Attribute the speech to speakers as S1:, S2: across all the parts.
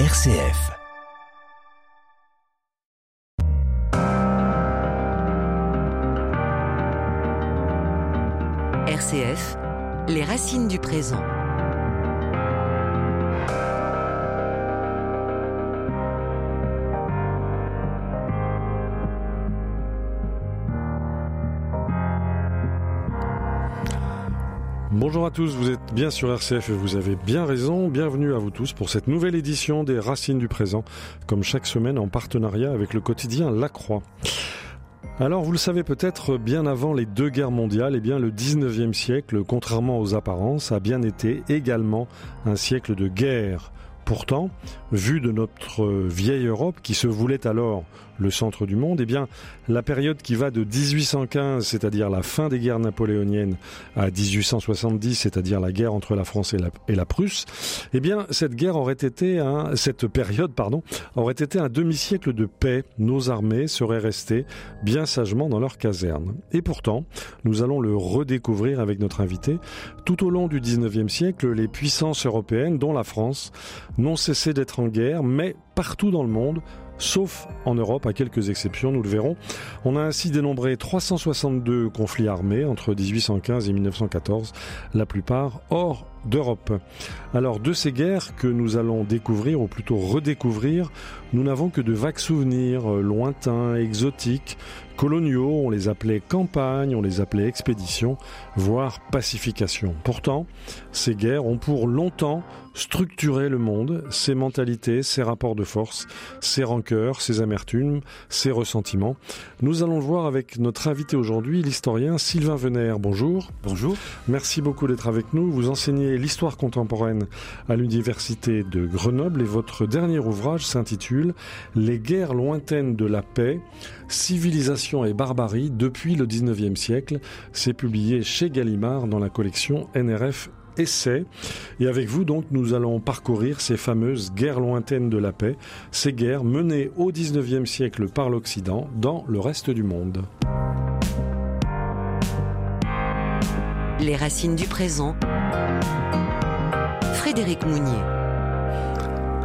S1: RCF.
S2: RCF, les racines du présent.
S3: Bonjour à tous, vous êtes bien sur RCF et vous avez bien raison. Bienvenue à vous tous pour cette nouvelle édition des Racines du présent, comme chaque semaine en partenariat avec le quotidien La Croix. Alors vous le savez peut-être, bien avant les deux guerres mondiales, eh bien le 19e siècle, contrairement aux apparences, a bien été également un siècle de guerre. Pourtant, vu de notre vieille Europe qui se voulait alors le centre du monde, eh bien, la période qui va de 1815, c'est-à-dire la fin des guerres napoléoniennes, à 1870, c'est-à-dire la guerre entre la France et la, Prusse, eh bien, cette guerre aurait été cette période, pardon, aurait été un demi-siècle de paix. Nos armées seraient restées bien sagement dans leurs casernes. Et pourtant, nous allons le redécouvrir avec notre invité. Tout au long du 19e siècle, les puissances européennes, dont la France, n'ont cessé d'être en guerre, mais partout dans le monde, sauf en Europe, à quelques exceptions, nous le verrons. On a ainsi dénombré 362 conflits armés entre 1815 et 1914, la plupart hors d'Europe. Alors de ces guerres que nous allons découvrir, ou plutôt redécouvrir, nous n'avons que de vagues souvenirs euh, lointains, exotiques, coloniaux, on les appelait campagnes, on les appelait expéditions, voire pacifications. Pourtant, ces guerres ont pour longtemps structuré le monde, ses mentalités, ses rapports de force, ses rancœurs, ses amertumes, ses ressentiments. Nous allons le voir avec notre invité aujourd'hui, l'historien Sylvain Venère. Bonjour.
S4: Bonjour.
S3: Merci beaucoup d'être avec nous. Vous enseignez l'histoire contemporaine à l'université de Grenoble et votre dernier ouvrage s'intitule Les guerres lointaines de la paix, civilisation et barbarie depuis le 19e siècle. C'est publié chez Gallimard dans la collection NRF Essai. Et avec vous, donc, nous allons parcourir ces fameuses guerres lointaines de la paix, ces guerres menées au 19e siècle par l'Occident dans le reste du monde.
S2: Les racines du présent. Frédéric Mounier.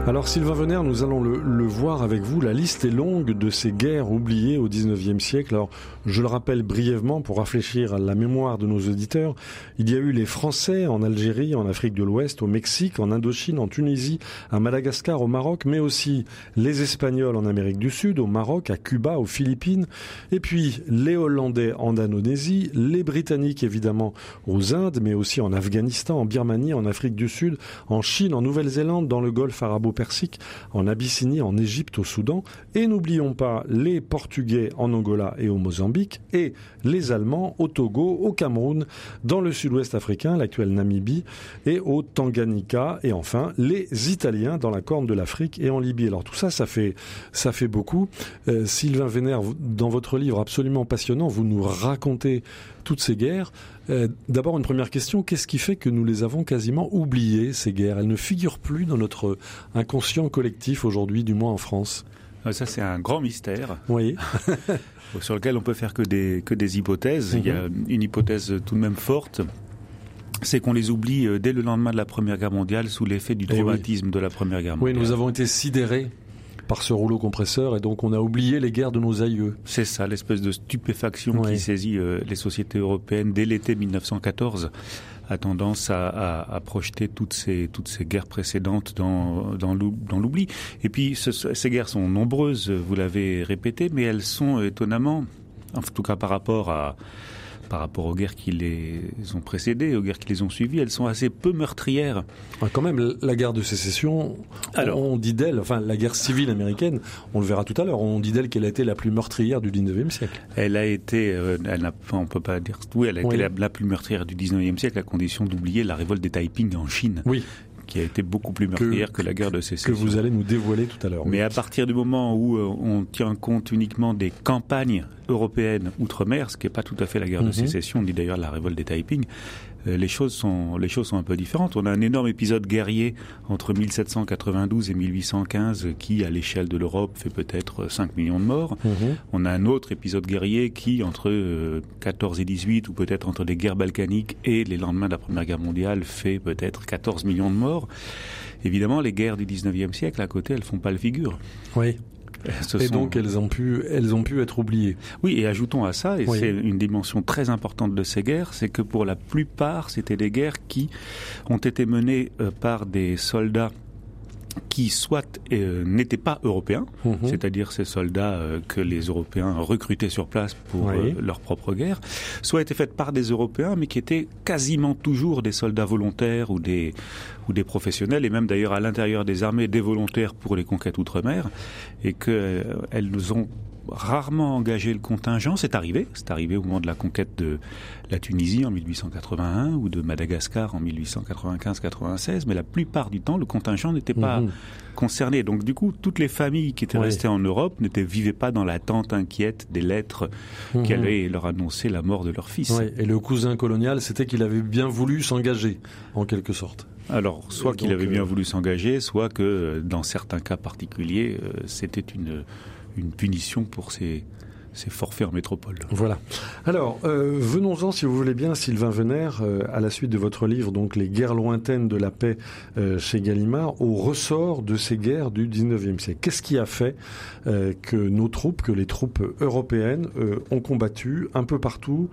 S3: Alors Sylvain Venère, nous allons le, voir avec vous. La liste est longue de ces guerres oubliées au XIXe siècle. Alors je le rappelle brièvement pour rafraîchir la mémoire de nos auditeurs. Il y a eu les Français en Algérie, en Afrique de l'Ouest, au Mexique, en Indochine, en Tunisie, à Madagascar, au Maroc, mais aussi les Espagnols en Amérique du Sud, au Maroc, à Cuba, aux Philippines, et puis les Hollandais en Indonésie, les Britanniques évidemment aux Indes, mais aussi en Afghanistan, en Birmanie, en Afrique du Sud, en Chine, en Nouvelle-Zélande, dans le Golfe arabo persique, en Abyssinie, en Égypte, au Soudan, et n'oublions pas les Portugais en Angola et au Mozambique, et les Allemands au Togo, au Cameroun, dans le sud-ouest africain, l'actuelle Namibie, et au Tanganyika, et enfin les Italiens dans la Corne de l'Afrique et en Libye. Alors tout ça, ça fait, ça fait beaucoup. Euh, Sylvain Vénère, dans votre livre absolument passionnant, vous nous racontez toutes ces guerres. Euh, D'abord, une première question, qu'est-ce qui fait que nous les avons quasiment oubliées, ces guerres? Elles ne figurent plus dans notre inconscient collectif aujourd'hui, du moins en France.
S4: Ça, c'est un grand mystère.
S3: Oui.
S4: sur lequel on peut faire que des, que des hypothèses. Il y a une hypothèse tout de même forte c'est qu'on les oublie dès le lendemain de la Première Guerre mondiale sous l'effet du traumatisme oui. de la Première Guerre mondiale.
S3: Oui, nous avons été sidérés par ce rouleau compresseur et donc on a oublié les guerres de nos aïeux.
S4: C'est ça, l'espèce de stupéfaction qui saisit euh, les sociétés européennes dès l'été 1914 a tendance à, à, à, projeter toutes ces toutes ces guerres précédentes dans dans l'oubli. Et puis ce, ces guerres sont nombreuses, vous l'avez répété, mais elles sont étonnamment, en tout cas par rapport à par rapport aux guerres qui les ont précédées, aux guerres qui les ont suivies, elles sont assez peu meurtrières.
S3: Ouais, quand même, la guerre de sécession, Alors, on dit d'elle, enfin la guerre civile américaine, on le verra tout à l'heure, on dit d'elle qu'elle a été la plus meurtrière du 19e siècle.
S4: Elle a été, euh, elle n'a, on peut pas dire, oui, elle a oui. été la, la, plus meurtrière du 19e siècle à condition d'oublier la révolte des Taiping en Chine.
S3: Oui
S4: qui a été beaucoup plus meurtrière que, que, la guerre de sécession.
S3: Que vous allez nous dévoiler tout à l'heure.
S4: Mais oui. à partir du moment où euh, on tient compte uniquement des campagnes européennes outre-mer, ce qui n'est pas tout à fait la guerre de sécession, ni d'ailleurs la révolte des Taiping, les choses sont les choses sont un peu différentes. On a un énorme épisode guerrier entre 1792 et 1815 qui, à l'échelle de l'Europe, fait peut-être 5 millions de morts. Mhm. On a un autre épisode guerrier qui, entre 14 et 18, ou peut-être entre les guerres balkaniques et les lendemains de la Première Guerre mondiale, fait peut-être 14 millions de morts. Évidemment, les guerres du 19e siècle, à côté, elles font pas le figure.
S3: Oui et donc elles ont pu, elles ont pu être oubliées.
S4: Oui, et ajoutons à ça, et c'est une dimension très importante de ces guerres, c'est que pour la plupart, c'était des guerres qui ont été menées euh, par des soldats qui soit euh, n'étaient pas européens, mhm. c'est-à-dire ces soldats euh, que les Européens recrutaient sur place pour euh, leur propre guerre, soit étaient faites par des Européens, mais qui étaient quasiment toujours des soldats volontaires ou des ou des professionnels, et même d'ailleurs à l'intérieur des armées des volontaires pour les conquêtes outre-mer, et qu'elles nous ont rarement engagé le contingent. C'est arrivé. C'est arrivé au moment de la conquête de la Tunisie en 1881 ou de Madagascar en 1895-96. Mais la plupart du temps, le contingent n'était pas mhm. concerné. Donc, du coup, toutes les familles qui étaient restées en Europe ne vivaient pas dans l'attente inquiète des lettres mmh. qui allaient leur annoncer la mort de leur fils.
S3: Et le cousin colonial, c'était qu'il avait bien voulu s'engager, en quelque sorte.
S4: Alors, soit qu'il avait bien euh, voulu s'engager, soit que dans certains cas particuliers, euh, c'était une une punition pour ces, ces forfaits en métropole.
S3: Voilà. Alors, euh, venons-en, si vous voulez bien, Sylvain Venère, euh, à la suite de votre livre, donc Les guerres lointaines de la paix euh, chez Gallimard, au ressort de ces guerres du 19e siècle. Qu'est-ce qui a fait que nos troupes, que les troupes européennes ont combattu un peu partout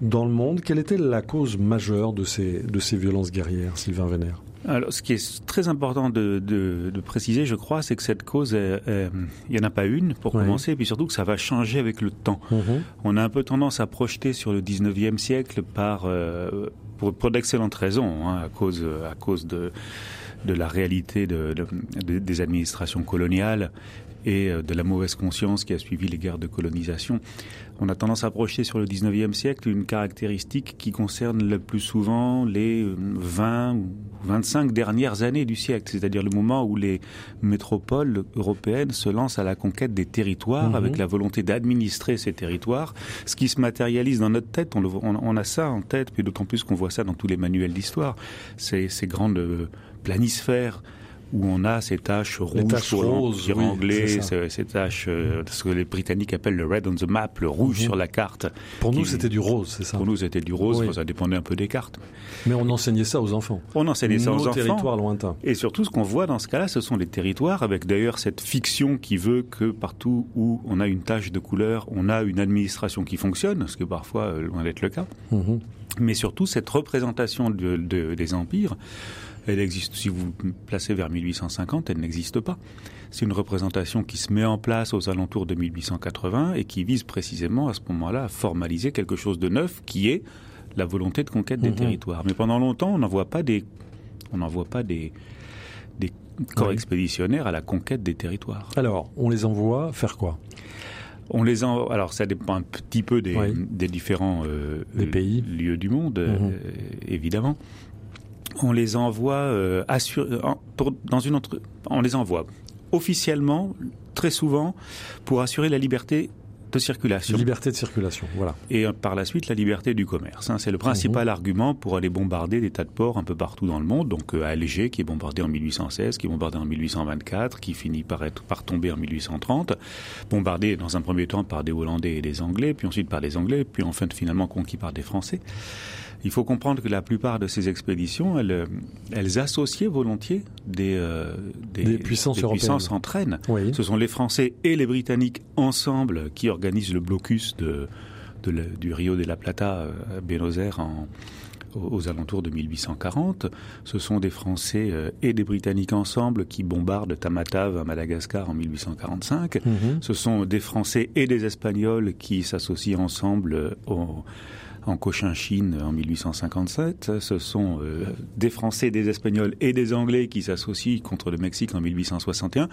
S3: dans le monde? Quelle était la cause majeure de ces, de ces violences guerrières, Sylvain Venère
S4: alors, ce qui est très important de, de, de préciser, je crois, c'est que cette cause, il n'y en a pas une pour commencer, et puis surtout que ça va changer avec le temps. Mhm. On a un peu tendance à projeter sur le 19e siècle par, euh, pour, pour d'excellentes raisons, hein, à cause, à cause de, de la réalité de, des administrations coloniales et euh, de la mauvaise conscience qui a suivi les guerres de colonisation. On a tendance à projeter sur le 19e siècle une caractéristique qui concerne le plus souvent les 20 ou 25 dernières années du siècle, c'est-à-dire le moment où les métropoles européennes se lancent à la conquête des territoires mhm. avec la volonté d'administrer ces territoires, ce qui se matérialise dans notre tête. On, on a ça en tête, puis d'autant plus qu'on voit ça dans tous les manuels d'histoire. Ces, ces grandes euh, planisphères où on a ces taches rouges l'Empire anglais, ces, taches, euh, ce que les Britanniques appellent le red on the map, le rouge mhm. sur la carte.
S3: Pour nous, c'était du rose, c'est ça
S4: Pour nous, c'était du rose, ça dépendait un peu des cartes.
S3: Mais on enseignait ça aux enfants.
S4: On enseignait ça aux enfants.
S3: territoires lointains.
S4: Et surtout, ce qu'on voit dans ce cas-là, ce sont les territoires, avec d'ailleurs cette fiction qui veut que partout où on a une tache de couleur, on a une administration qui fonctionne, ce que parfois, euh, loin d'être le cas. Mhm. Mais surtout, cette représentation de, des empires elle existe, si vous placez vers 1850, elle n'existe pas. C'est une représentation qui se met en place aux alentours de 1880 et qui vise précisément à ce moment-là à formaliser quelque chose de neuf qui est la volonté de conquête des mhm. territoires. Mais pendant longtemps, on n'envoie pas des, on n'envoie pas des, des corps expéditionnaires à la conquête des territoires.
S3: Alors, on les envoie faire quoi?
S4: On les envoie. Alors, ça dépend un petit peu des, des différents euh,
S3: pays.
S4: lieux du monde, mhm. euh, évidemment on les envoie euh, dans une entre, on les envoie officiellement très souvent pour assurer la liberté de circulation.
S3: Liberté de circulation, voilà.
S4: Et euh, par la suite, la liberté du commerce. Hein. C'est le principal mhm. argument pour aller bombarder des tas de ports un peu partout dans le monde. Donc euh, Alger, qui est bombardé en 1816, qui est bombardé en 1824, qui finit par, être, par tomber en 1830, bombardé dans un premier temps par des Hollandais et des Anglais, puis ensuite par des Anglais, puis enfin finalement conquis par des Français. Il faut comprendre que la plupart de ces expéditions, elles, euh, elles associaient volontiers des, euh, des, puissances, des puissances entraînent. Ce sont les Français et les Britanniques ensemble qui organisent le blocus de, de du Rio de la Plata à euh, Buenos Aires en, aux alentours de 1840. Ce sont des Français et des Britanniques ensemble qui bombardent Tamatave à Madagascar en 1845. Mm-hmm. Ce sont des Français et des Espagnols qui s'associent ensemble au en Cochinchine en 1857. Ce sont euh, des Français, des Espagnols et des Anglais qui s'associent contre le Mexique en 1861.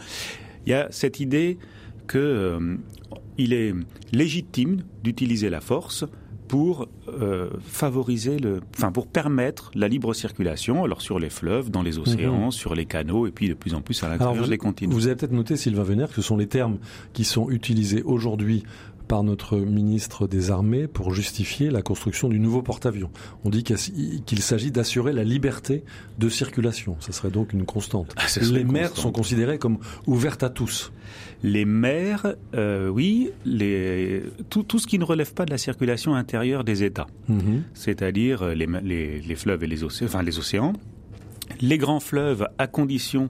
S4: Il y a cette idée qu'il euh, est légitime d'utiliser la force pour euh, favoriser le, enfin pour permettre la libre circulation, alors sur les fleuves, dans les océans, mhm. sur les canaux, et puis de plus en plus à l'intérieur des continents.
S3: Vous avez peut-être noté, Sylvain Vénère, que ce sont les termes qui sont utilisés aujourd'hui par notre ministre des Armées pour justifier la construction du nouveau porte-avions. On dit qu'il s'agit d'assurer la liberté de circulation. Ça serait donc une constante. Ah, les mers sont considérées comme ouvertes à tous.
S4: Les mers, euh, oui, les, tout, tout, ce qui ne relève pas de la circulation intérieure des États, mhm. c'est-à-dire les, les, les, fleuves et les océans, enfin les océans, les grands fleuves à condition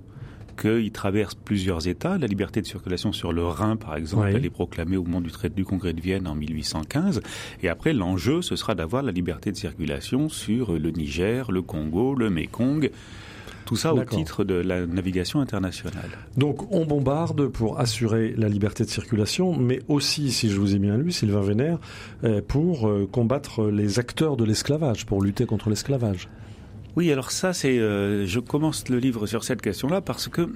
S4: qu'ils traversent plusieurs États. La liberté de circulation sur le Rhin, par exemple, elle est proclamée au moment du traité du Congrès de Vienne en 1815. Et après, l'enjeu, ce sera d'avoir la liberté de circulation sur le Niger, le Congo, le Mekong. Tout ça au titre de la navigation internationale.
S3: Donc on bombarde pour assurer la liberté de circulation, mais aussi, si je vous ai bien lu, Sylvain Vénère, euh, pour euh, combattre les acteurs de l'esclavage, pour lutter contre l'esclavage.
S4: Oui, alors ça, c'est, euh, je commence le livre sur cette question-là parce que,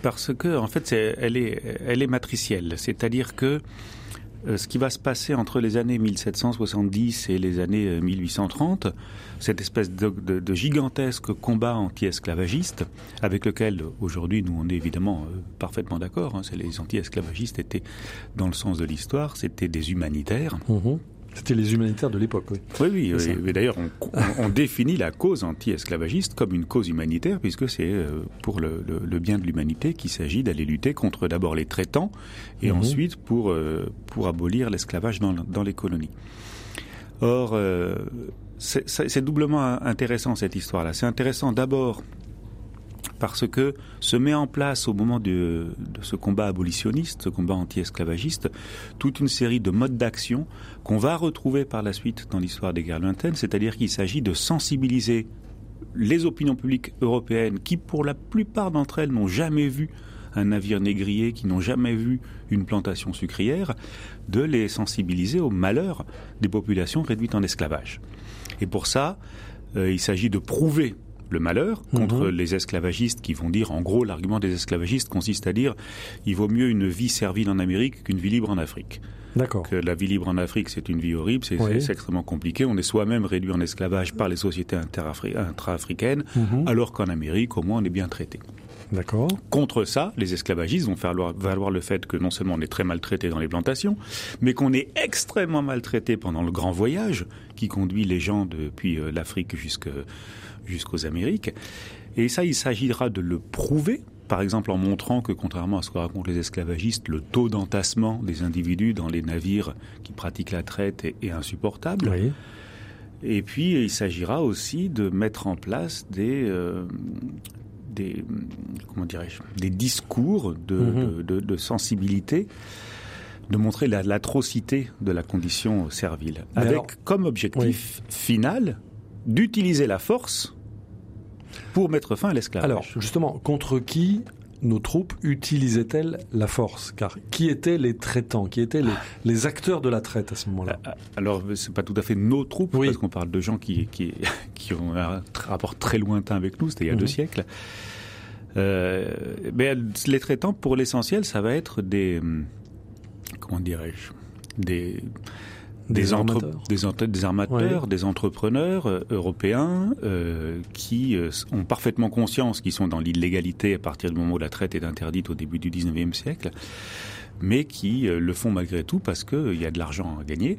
S4: parce que, en fait, elle est, elle est matricielle. C'est-à-dire que euh, ce qui va se passer entre les années 1770 et les années 1830, euh, cette espèce de, gigantesque combat anti-esclavagiste, avec lequel aujourd'hui nous on est évidemment parfaitement d'accord. Hein, les anti-esclavagistes étaient dans le sens de l'histoire, c'était des humanitaires. Mmh
S3: c'était les humanitaires de l'époque, oui.
S4: Oui, oui. Mais d'ailleurs, on, définit la cause anti-esclavagiste comme une cause humanitaire, puisque c'est euh, pour le, bien de l'humanité qu'il s'agit d'aller lutter contre d'abord les traitants et mhm. ensuite pour, euh, pour abolir l'esclavage dans, dans, les colonies. Or, euh, c'est doublement intéressant cette histoire-là. C'est intéressant d'abord parce que se met en place au moment de, ce combat abolitionniste, ce combat anti-esclavagiste, toute une série de modes d'action qu'on va retrouver par la suite dans l'histoire des guerres lointaines, c'est-à-dire qu'il s'agit de sensibiliser les opinions publiques européennes qui, pour la plupart d'entre elles, n'ont jamais vu un navire négrier, qui n'ont jamais vu une plantation sucrière, de les sensibiliser au malheur des populations réduites en esclavage. Et pour ça, euh, il s'agit de prouver le malheur contre mhm. les esclavagistes qui vont dire, en gros, l'argument des esclavagistes consiste à dire, il vaut mieux une vie servile en Amérique qu'une vie libre en Afrique.
S3: D'accord.
S4: Que la vie libre en Afrique, c'est une vie horrible, c'est extrêmement compliqué. On est soi-même réduit en esclavage par les sociétés intra-africaines, mhm. alors qu'en Amérique, au moins, on est bien traité.
S3: D'accord.
S4: Contre ça, les esclavagistes vont faire valoir le fait que non seulement on est très maltraité dans les plantations, mais qu'on est extrêmement maltraité pendant le grand voyage qui conduit les gens depuis euh, l'Afrique jusqu'à jusqu'aux Amériques. Et ça, il s'agira de le prouver, par exemple en montrant que, contrairement à ce que racontent les esclavagistes, le taux d'entassement des individus dans les navires qui pratiquent la traite est, insupportable. Et puis, il s'agira aussi de mettre en place des, euh, des comment dirais-je, des discours de, mhm. de, sensibilité, de montrer l'atrocité de la condition servile, avec comme objectif final d'utiliser la force pour mettre fin à l'esclavage.
S3: Alors, justement, contre qui nos troupes utilisaient-elles la force? Car qui étaient les traitants? Qui étaient les, acteurs de la traite à ce moment-là?
S4: Euh, Alors, c'est pas tout à fait nos troupes, parce qu'on parle de gens qui, qui, qui, ont un rapport très lointain avec nous, c'était il y a deux mhm. siècles. Euh, mais les traitants, pour l'essentiel, ça va être des... Hum, comment dirais-je? Des des, armateurs, des, armateurs, des entrepreneurs euh, européens euh, qui euh, ont parfaitement conscience qu'ils sont dans l'illégalité à partir du moment où la traite est interdite au début du 19e siècle, mais qui le font malgré tout parce qu'il y a de l'argent à gagner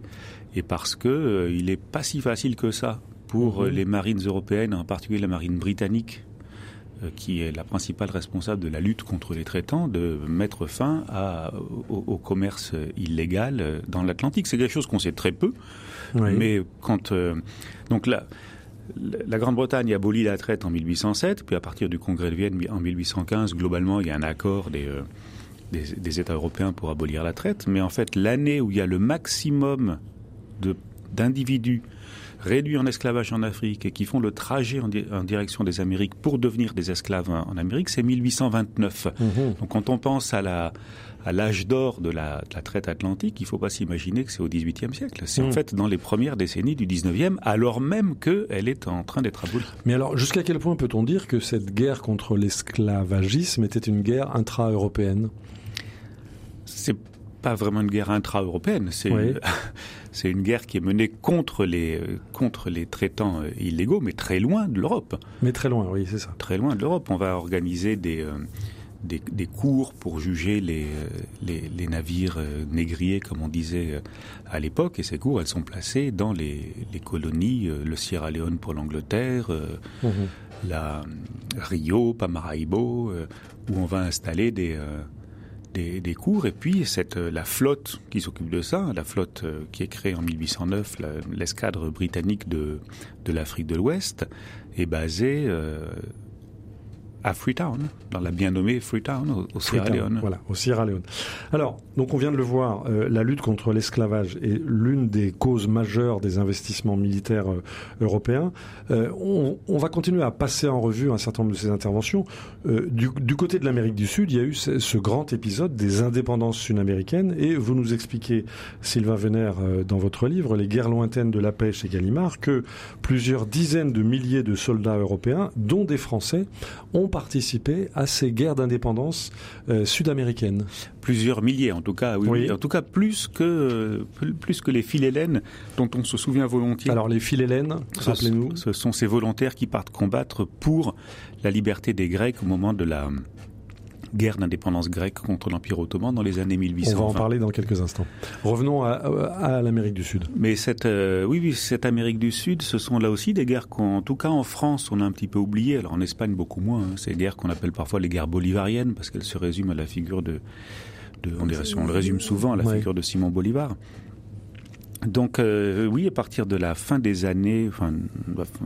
S4: et parce que il n'est pas si facile que ça pour mhm. les marines européennes, en particulier la marine britannique, euh, qui est la principale responsable de la lutte contre les traitants, de mettre fin à, au, commerce illégal euh, dans l'Atlantique. C'est quelque chose qu'on sait très peu, mais quand euh, donc là. La Grande-Bretagne abolit la traite en 1807, puis à partir du Congrès de Vienne en 1815, globalement, il y a un accord des, des, des États européens pour abolir la traite. Mais en fait, l'année où il y a le maximum d'individus réduits en esclavage en Afrique et qui font le trajet en, direction des Amériques pour devenir des esclaves en, Amérique, c'est 1829. Mhm. Donc quand on pense à la à l'âge d'or de la, traite atlantique, il ne faut pas s'imaginer que c'est au XVIIIe siècle. C'est en mhm. fait dans les premières décennies du XIXe, alors même qu'elle est en train d'être abolie.
S3: Mais alors, jusqu'à quel point peut-on dire que cette guerre contre l'esclavagisme était une guerre intra-européenne?
S4: C'est pas vraiment une guerre intra-européenne. C'est une guerre qui est menée contre les, euh, contre les traitants euh, illégaux, mais très loin de l'Europe.
S3: Mais très loin, oui, c'est ça.
S4: Très loin de l'Europe. On va organiser des, euh, des, cours pour juger les, les, navires négriers, comme on disait à l'époque. Et ces cours, elles sont placées dans les, colonies, le Sierra Leone pour l'Angleterre, mhm. la Rio, Pamaraibo, où on va installer des des, cours. Et puis euh, la flotte qui s'occupe de ça, la flotte euh, qui est créée en 1809, l'escadre britannique de, de l'Afrique de l'Ouest, est basée euh, à Freetown, dans la bien nommée Freetown, au, Sierra Leone.
S3: Voilà, au Sierra Leone. Alors, donc on vient de le voir, euh, la lutte contre l'esclavage est l'une des causes majeures des investissements militaires euh, européens. Euh, on, on, va continuer à passer en revue un certain nombre de ces interventions. Du, du, côté de l'Amérique du Sud, il y a eu ce, ce grand épisode des indépendances sud-américaines, et vous nous expliquez, Sylvain Venner, dans votre livre, Les guerres lointaines de la paix chez Gallimard, que plusieurs dizaines de milliers de soldats européens, dont des Français, ont participé à ces guerres d'indépendance euh, sud-américaines
S4: Plusieurs milliers, en tout cas, oui, En tout cas, plus que, plus que les Philhellènes, dont on se souvient volontiers.
S3: Alors, les Philhellènes, rappelez-nous.
S4: Ce sont ces volontaires qui partent combattre pour la liberté des Grecs au moment de la, guerre d'indépendance grecque contre l'Empire ottoman dans les années 1800.
S3: On va en parler dans quelques instants. Revenons à, l'Amérique du Sud.
S4: Mais cette, euh, oui, oui, cette Amérique du Sud, ce sont là aussi des guerres qu'en tout cas en France, on a un petit peu oublié. Alors en Espagne, beaucoup moins. Hein. Ces guerres qu'on appelle parfois les guerres bolivariennes, parce qu'elles se résument à la figure de, de on, le résume souvent à la figure de Simon Bolivar. Donc euh, oui, à partir de la fin des années, enfin,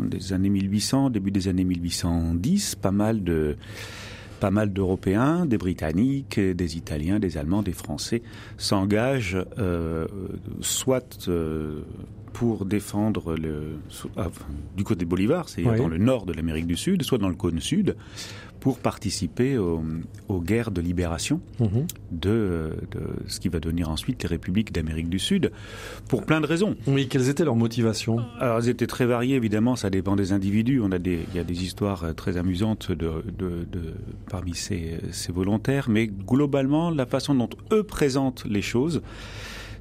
S4: des années 1800, début des années 1810, pas mal de pas mal d'Européens, des Britanniques, des Italiens, des Allemands, des Français s'engagent euh, soit euh, pour défendre le, ah, du côté de Bolivar, c'est-à-dire dans le nord de l'Amérique du Sud, soit dans le cône sud, pour participer aux, guerres de libération mhm. de, ce qui va devenir ensuite les républiques d'Amérique du Sud, pour plein de raisons.
S3: Oui, quelles étaient leurs motivations?
S4: Alors, elles étaient très variées, évidemment, ça dépend des individus. On a des, il y a des histoires euh, très amusantes de, parmi ces, ces volontaires, mais globalement, la façon dont eux présentent les choses,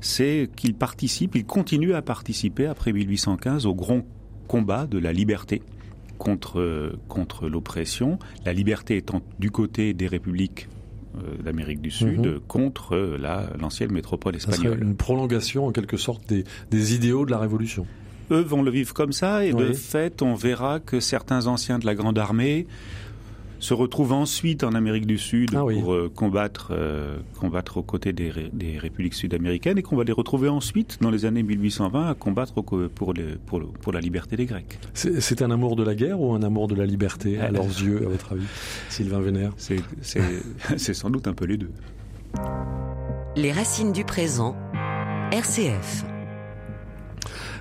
S4: c'est qu'ils participent, ils continuent à participer après 1815 au grand combat de la liberté contre, contre l'oppression, la liberté étant du côté des républiques euh, d'Amérique du Sud mhm. contre la, l'ancienne métropole espagnole.
S3: une prolongation en quelque sorte des, des idéaux de la Révolution
S4: eux vont le vivre comme ça et de fait on verra que certains anciens de la Grande Armée se retrouve ensuite en Amérique du Sud ah pour euh, combattre, euh, combattre aux côtés des, des républiques sud-américaines et qu'on va les retrouver ensuite dans les années 1820 à combattre pour, les, pour, pour, la liberté des Grecs.
S3: C'est un amour de la guerre ou un amour de la liberté à leurs yeux, à votre avis, Sylvain Vénère?
S4: C'est sans doute un peu les deux.
S2: Les racines du présent, RCF.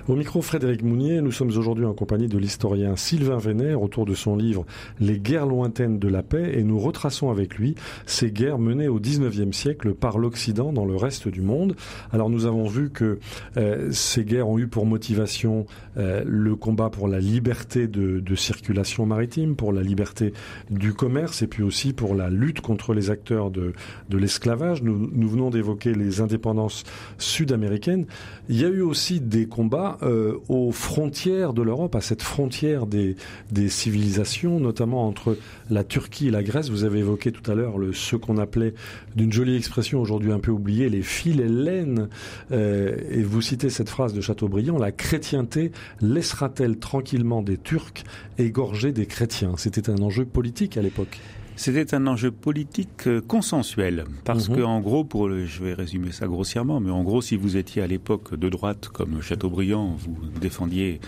S3: Au micro Frédéric Mounier, nous sommes aujourd'hui en compagnie de l'historien Sylvain Vénère autour de son livre Les guerres lointaines de la paix et nous retraçons avec lui ces guerres menées au XIXe siècle par l'Occident dans le reste du monde. Alors nous avons vu que euh, ces guerres ont eu pour motivation euh, le combat pour la liberté de, circulation maritime, pour la liberté du commerce et puis aussi pour la lutte contre les acteurs de, l'esclavage. Nous venons d'évoquer les indépendances sud-américaines. Il y a eu aussi des combats euh, aux frontières de l'Europe, à cette frontière des, civilisations, notamment entre la Turquie et la Grèce. Vous avez évoqué tout à l'heure ce qu'on appelait, d'une jolie expression aujourd'hui un peu oubliée, les philhellènes. Euh, et vous citez cette phrase de Chateaubriand, la chrétienté laissera-t-elle tranquillement des Turcs égorger des chrétiens? C'était un enjeu politique à l'époque.
S4: C'était un enjeu politique euh, consensuel, parce mhm. que en gros, pour le, je vais résumer ça grossièrement, mais en gros, si vous étiez à l'époque de droite comme Chateaubriand, vous défendiez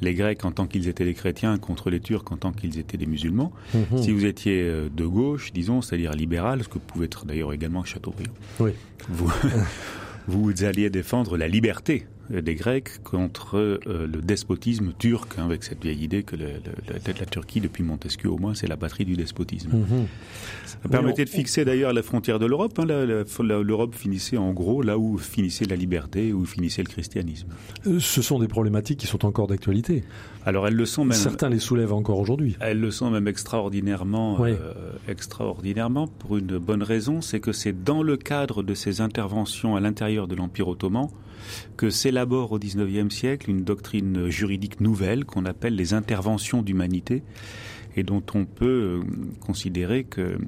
S4: les Grecs en tant qu'ils étaient des chrétiens contre les Turcs en tant qu'ils étaient des musulmans. Mhm. Si vous étiez euh, de gauche, disons, c'est-à-dire libéral, ce que pouvait être d'ailleurs également Chateaubriand,
S3: oui.
S4: vous, vous alliez défendre la liberté des Grecs contre euh, le despotisme turc, hein, avec cette vieille idée que le, le, la Turquie, depuis Montesquieu au moins, c'est la batterie du despotisme. Mhm. Ça permettait de fixer d'ailleurs la frontière de l'Europe. Hein, L'Europe finissait en gros là où finissait la liberté, où finissait le christianisme.
S3: Euh, ce sont des problématiques qui sont encore d'actualité.
S4: Alors elles le sont même.
S3: Certains les soulèvent encore aujourd'hui.
S4: Elles le sont même extraordinairement, euh, extraordinairement pour une bonne raison, c'est que c'est dans le cadre de ces interventions à l'intérieur de l'Empire ottoman que s'élabore au XIXe siècle une doctrine juridique nouvelle qu'on appelle les interventions d'humanité et dont on peut euh, considérer que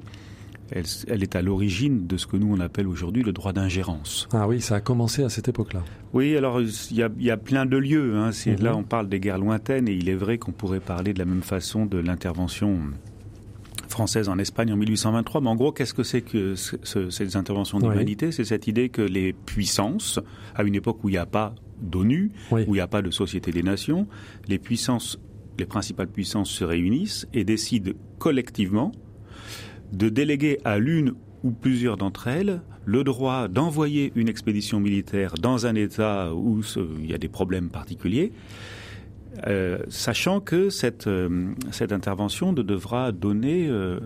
S4: elle, est à l'origine de ce que nous on appelle aujourd'hui le droit d'ingérence.
S3: Ah oui, ça a commencé à cette époque-là.
S4: Oui, alors il y a, plein de lieux. Hein. Là, mhm. on parle des guerres lointaines et il est vrai qu'on pourrait parler de la même façon de l'intervention française en Espagne en 1823. Mais en gros, qu'est-ce que c'est que ces interventions d'humanité? C'est cette idée que les puissances, à une époque où il n'y a pas d'ONU, où il n'y a pas de Société des Nations, les puissances, les principales puissances se réunissent et décident collectivement de déléguer à l'une ou plusieurs d'entre elles le droit d'envoyer une expédition militaire dans un État où il y a des problèmes particuliers, euh, sachant que cette, euh, cette intervention ne devra donner euh,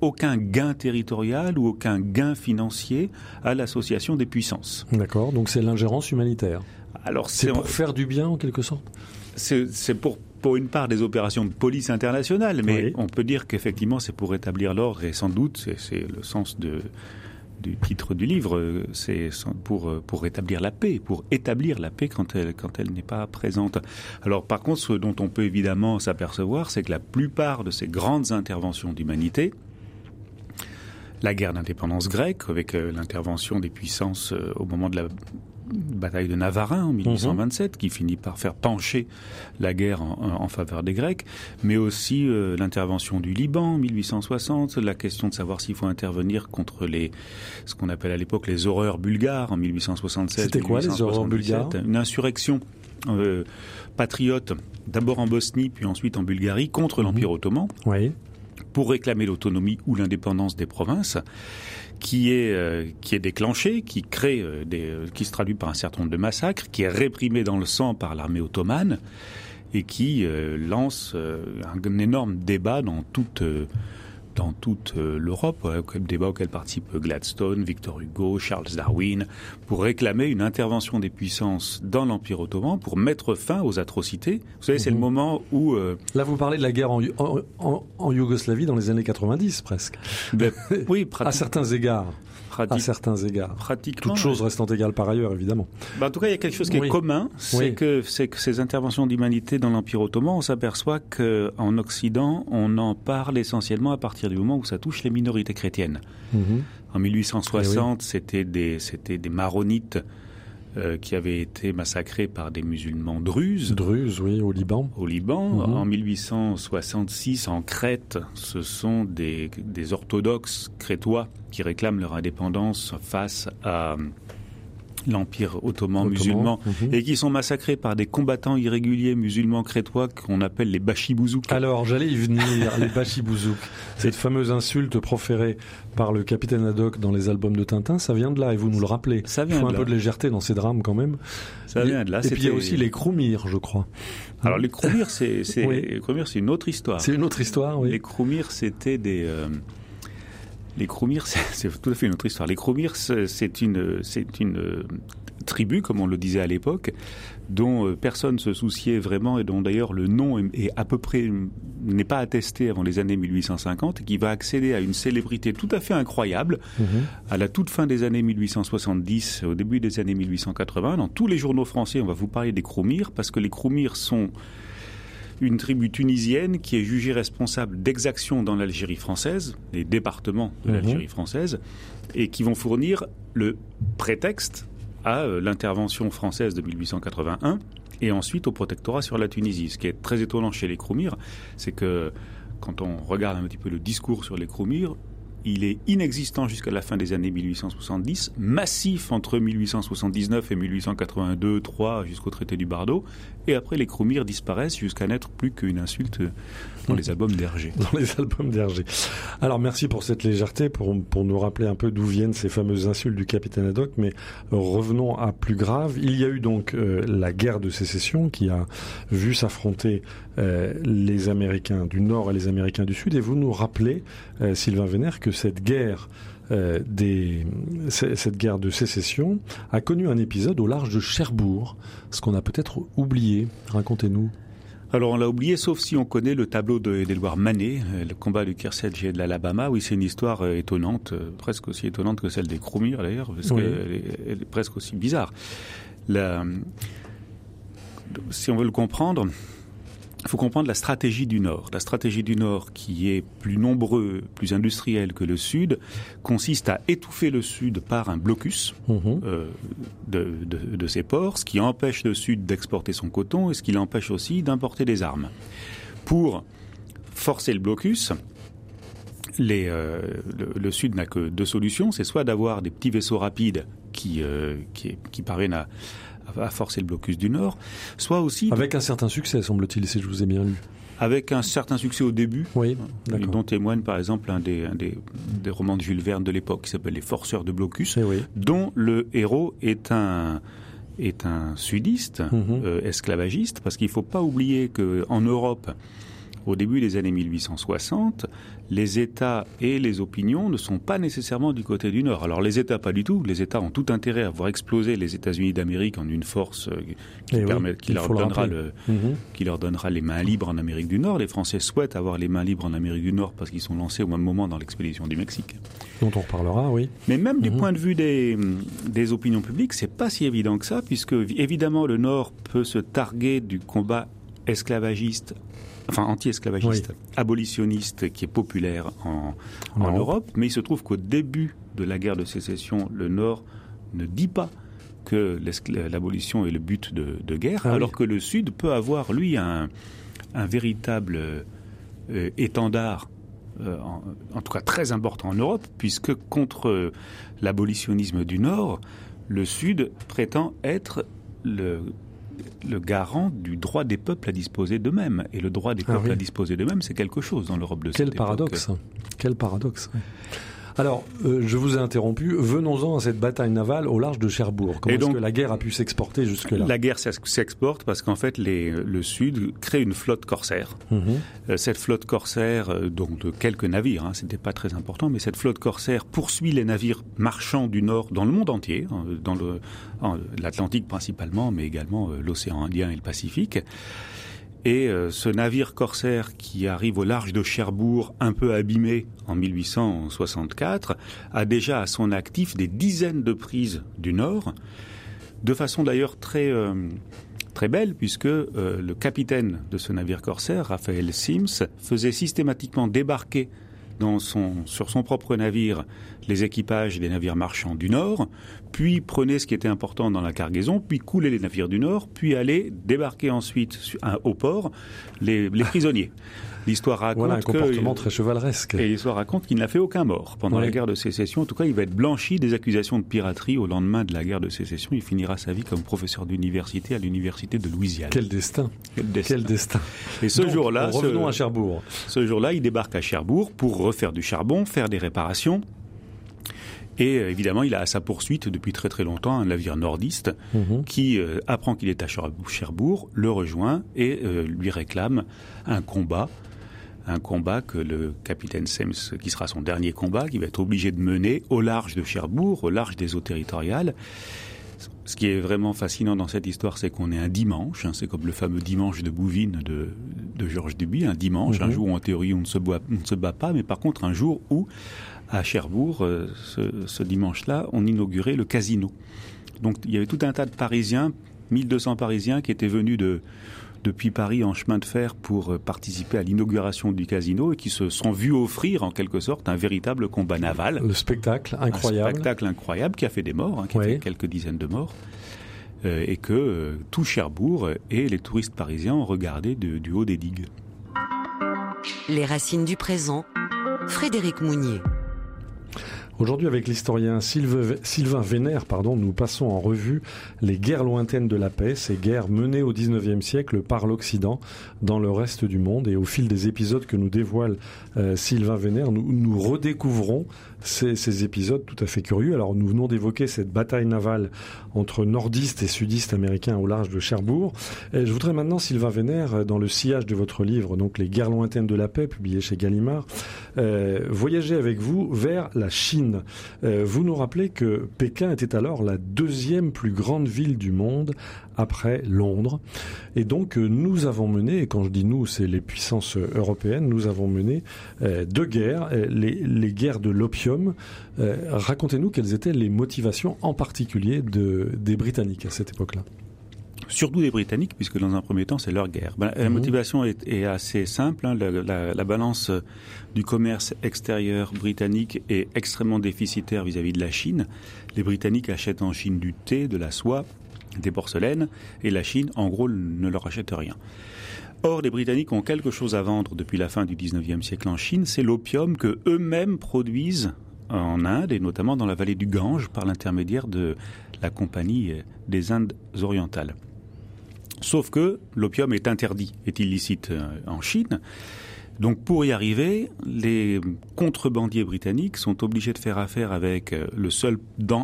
S4: aucun gain territorial ou aucun gain financier à l'association des puissances.
S3: D'accord, donc c'est l'ingérence humanitaire. Alors c'est pour faire du bien en quelque sorte?
S4: C'est pour pour une part des opérations de police internationale, mais on peut dire qu'effectivement c'est pour établir l'ordre et sans doute c'est le sens de, du titre du livre, c'est pour, pour rétablir la paix, pour établir la paix quand elle, quand elle n'est pas présente. Alors par contre, ce dont on peut évidemment s'apercevoir, c'est que la plupart de ces grandes interventions d'humanité, la guerre d'indépendance grecque, avec euh, l'intervention des puissances euh, au moment de la bataille de Navarin en 1827 qui finit par faire pencher la guerre en, faveur des Grecs, mais aussi euh, l'intervention du Liban en 1860, la question de savoir s'il faut intervenir contre les ce qu'on appelle à l'époque les horreurs bulgares en 1876.
S3: C'était quoi les horreurs bulgares?
S4: Une insurrection euh, patriote, d'abord en Bosnie puis ensuite en Bulgarie contre l'Empire mhm. ottoman.
S3: Oui.
S4: Pour réclamer l'autonomie ou l'indépendance des provinces qui est euh, qui est déclenché, qui crée euh, des, euh, qui se traduit par un certain nombre de massacres, qui est réprimé dans le sang par l'armée ottomane et qui lance un, énorme débat dans toute dans toute euh, l'Europe, débat auquel participent Gladstone, Victor Hugo, Charles Darwin, pour réclamer une intervention des puissances dans l'Empire ottoman pour mettre fin aux atrocités. Vous savez, c'est le mhm. moment où...
S3: Euh, Là, vous parlez de la guerre en, en, Yougoslavie dans les années 90, presque.
S4: Ben, oui,
S3: à certains égards à certains égards.
S4: Pratiquement.
S3: Toutes choses restant égales par ailleurs, évidemment.
S4: Bah, en tout cas, il y a quelque chose qui est commun, c'est que, c'est que ces interventions d'humanité dans l'Empire ottoman, on s'aperçoit qu'en Occident, on en parle essentiellement à partir du moment où ça touche les minorités chrétiennes. Mhm. En 1860, eh c'était des, c'était des maronites euh, qui avait été massacré par des musulmans druzes.
S3: Druzes, oui, au Liban.
S4: Au Liban. Mhm. En 1866, en Crète, ce sont des, des orthodoxes crétois qui réclament leur indépendance face à l'Empire ottoman, musulman, mhm. et qui sont massacrés par des combattants irréguliers musulmans crétois qu'on appelle les Bachibouzouks.
S3: Alors, j'allais y venir, les Bachibouzouks. Cette fameuse insulte proférée par le capitaine Haddock dans les albums de Tintin, ça vient de là, et vous nous le rappelez.
S4: Ça vient Il
S3: faut un peu de légèreté dans ces drames quand même.
S4: Ça vient de là.
S3: Et puis il y a aussi les Kroumirs, je crois.
S4: Alors les Kroumirs, c'est c'est une autre histoire.
S3: C'est une autre histoire, oui.
S4: Les Kroumirs, c'était des euh, les Kroumirs, c'est tout à fait une autre histoire. Les Kroumirs, c'est une, c'est une euh, tribu, comme on le disait à l'époque, dont euh, personne se souciait vraiment et dont d'ailleurs le nom est à peu près n'est pas attesté avant les années 1850 et qui va accéder à une célébrité tout à fait incroyable mhm. à la toute fin des années 1870, au début des années 1880. Dans tous les journaux français, on va vous parler des Kroumirs parce que les Kroumirs sont une tribu tunisienne qui est jugée responsable d'exactions dans l'Algérie française, les départements de mhm. l'Algérie française, et qui vont fournir le prétexte à euh, l'intervention française de 1881 et ensuite au protectorat sur la Tunisie. Ce qui est très étonnant chez les Kroumirs, c'est que quand on regarde un petit peu le discours sur les Kroumirs, il est inexistant jusqu'à la fin des années 1870, massif entre 1879 et 1882, 3 jusqu'au traité du Bardo, et après les Kroumirs disparaissent jusqu'à n'être plus qu'une insulte dans les albums d'Hergé.
S3: Dans les albums d'Hergé. Alors merci pour cette légèreté, pour, pour nous rappeler un peu d'où viennent ces fameuses insultes du capitaine Haddock, mais revenons à plus grave. Il y a eu donc euh, la guerre de sécession qui a vu s'affronter euh, les Américains du Nord et les Américains du Sud, et vous nous rappelez, euh, Sylvain Vénère, que cette guerre euh, des, cette guerre de sécession a connu un épisode au large de Cherbourg, ce qu'on a peut-être oublié. Racontez-nous.
S4: Alors on l'a oublié, sauf si on connaît le tableau d'Edouard Manet, euh, le combat du Kearsarge et de l'Alabama. Oui, c'est une histoire euh, étonnante, presque aussi étonnante que celle des Krumirs d'ailleurs, parce qu'elle est, presque aussi bizarre. La, si on veut le comprendre, il faut comprendre la stratégie du Nord. La stratégie du Nord, qui est plus nombreux, plus industriel que le Sud, consiste à étouffer le Sud par un blocus mhm. euh, de, de, ses ports, ce qui empêche le Sud d'exporter son coton et ce qui l'empêche aussi d'importer des armes. Pour forcer le blocus, les, euh, le, Sud n'a que deux solutions. C'est soit d'avoir des petits vaisseaux rapides qui, euh, qui, qui parviennent à, à forcer le blocus du Nord, soit aussi...
S3: Avec un certain succès, semble-t-il, si je vous ai bien lu
S4: avec un certain succès au début,
S3: oui,
S4: dont témoigne par exemple un des, des, des romans de Jules Verne de l'époque qui s'appelle Les Forceurs de Blocus,
S3: eh oui.
S4: dont le héros est un est un sudiste, mhm. euh, esclavagiste, parce qu'il ne faut pas oublier qu'en Europe, au début des années 1860, les États et les opinions ne sont pas nécessairement du côté du Nord. Alors les États, pas du tout. Les États ont tout intérêt à voir exploser les États-Unis d'Amérique en une force qui, permet, qui, leur donnera le, qui leur donnera les mains libres en Amérique du Nord. Les Français souhaitent avoir les mains libres en Amérique du Nord parce qu'ils sont lancés au même moment dans l'expédition du Mexique.
S3: Dont on reparlera, oui.
S4: Mais même du mhm. point de vue des, des opinions publiques, c'est pas si évident que ça, puisque évidemment le Nord peut se targuer du combat esclavagiste enfin anti-esclavagiste, abolitionniste, qui est populaire en, Europe. Mais il se trouve qu'au début de la guerre de sécession, le Nord ne dit pas que l'abolition est le but de, guerre, ah alors que le Sud peut avoir, lui, un, véritable euh, étendard, euh, en, tout cas très important en Europe, puisque contre l'abolitionnisme du Nord, le Sud prétend être le le garant du droit des peuples à disposer d'eux-mêmes. Et le droit des ah peuples à disposer d'eux-mêmes, c'est quelque chose dans l'Europe de
S3: Quel paradoxe. Quel paradoxe alors, euh, je vous ai interrompu. Venons-en à cette bataille navale au large de Cherbourg. Comment est-ce que la guerre a pu s'exporter jusque-là?
S4: La guerre s'exporte parce qu'en fait, les, le Sud crée une flotte corsaire. Mhm. Euh, cette flotte corsaire, euh, donc de quelques navires, hein, c'était pas très important, mais cette flotte corsaire poursuit les navires marchands du Nord dans le monde entier, hein, dans l'Atlantique principalement, mais également l'océan Indien et le Pacifique. Et euh, ce navire corsaire qui arrive au large de Cherbourg, un peu abîmé en 1864, a déjà à son actif des dizaines de prises du Nord, de façon d'ailleurs très euh, très belle, puisque euh, le capitaine de ce navire corsaire, Raphaël Sims, faisait systématiquement débarquer sur son propre navire les équipages des navires marchands du Nord, puis prenait ce qui était important dans la cargaison, puis coulait les navires du Nord, puis allait débarquer ensuite au port les prisonniers. L'histoire raconte
S3: voilà un comportement très chevaleresque.
S4: Et l'histoire raconte qu'il n'a fait aucun mort pendant la guerre de sécession. En tout cas, il va être blanchi des accusations de piraterie au lendemain de la guerre de sécession. Il finira sa vie comme professeur d'université à l'université de Louisiane.
S3: Quel destin Quel destin,
S4: Et ce jour-là,
S3: revenons à Cherbourg.
S4: Ce jour-là, il débarque à Cherbourg pour refaire du charbon, faire des réparations. Et euh, évidemment, il a à sa poursuite depuis très très longtemps un navire nordiste mhm. qui euh, apprend qu'il est à Cherbourg, le rejoint et euh, lui réclame un combat un combat que le capitaine Sems, qui sera son dernier combat, qui va être obligé de mener au large de Cherbourg, au large des eaux territoriales. Ce qui est vraiment fascinant dans cette histoire, c'est qu'on est un dimanche, hein, c'est comme le fameux dimanche de Bouvines de, Georges Duby, un dimanche, un mhm. jour où en théorie on ne, se on ne se bat pas, mais par contre un jour où, à Cherbourg, euh, ce, ce dimanche-là, on inaugurait le casino. Donc il y avait tout un tas de Parisiens, 1200 Parisiens qui étaient venus de, depuis Paris en chemin de fer pour euh, participer à l'inauguration du casino et qui se sont vus offrir en quelque sorte un véritable combat naval.
S3: Le spectacle incroyable.
S4: Un spectacle incroyable qui a fait des morts, hein, qui a fait quelques dizaines de morts. Euh, et que euh, tout Cherbourg et les touristes parisiens ont regardé du haut des digues.
S2: Les racines du présent, Frédéric Mounier.
S3: Aujourd'hui, avec l'historien Sylvain Vénère, pardon, nous passons en revue les guerres lointaines de la paix, ces guerres menées au XIXe siècle par l'Occident dans le reste du monde. Et au fil des épisodes que nous dévoile euh, Sylvain Vénère, nous, nous redécouvrons ces, épisodes tout à fait curieux. Alors nous venons d'évoquer cette bataille navale entre nordistes et sudistes américains au large de Cherbourg. Et je voudrais maintenant, Sylvain Vénère, dans le sillage de votre livre, donc Les guerres lointaines de la paix, publié chez Gallimard, euh, voyager avec vous vers la Chine. Euh, vous nous rappelez que Pékin était alors la deuxième plus grande ville du monde après Londres. Et donc euh, nous avons mené, et quand je dis nous, c'est les puissances européennes, nous avons mené euh, deux guerres, euh, les, guerres de l'opium. Racontez-nous quelles étaient les motivations en particulier de, des Britanniques à cette époque-là.
S4: surtout des Britanniques, puisque dans un premier temps, c'est leur guerre. Ben, la mhm. motivation est, assez simple. Hein. La, balance du commerce extérieur britannique est extrêmement déficitaire vis-à-vis de la Chine. Les Britanniques achètent en Chine du thé, de la soie, des porcelaines, et la Chine, en gros, ne leur achète rien. Or, les Britanniques ont quelque chose à vendre depuis la fin du 19e siècle en Chine, c'est l'opium que eux-mêmes produisent en Inde et notamment dans la vallée du Gange par l'intermédiaire de la Compagnie des Indes orientales. Sauf que l'opium est interdit, est illicite euh, en Chine. Donc pour y arriver, les contrebandiers britanniques sont obligés de faire affaire avec euh, le seul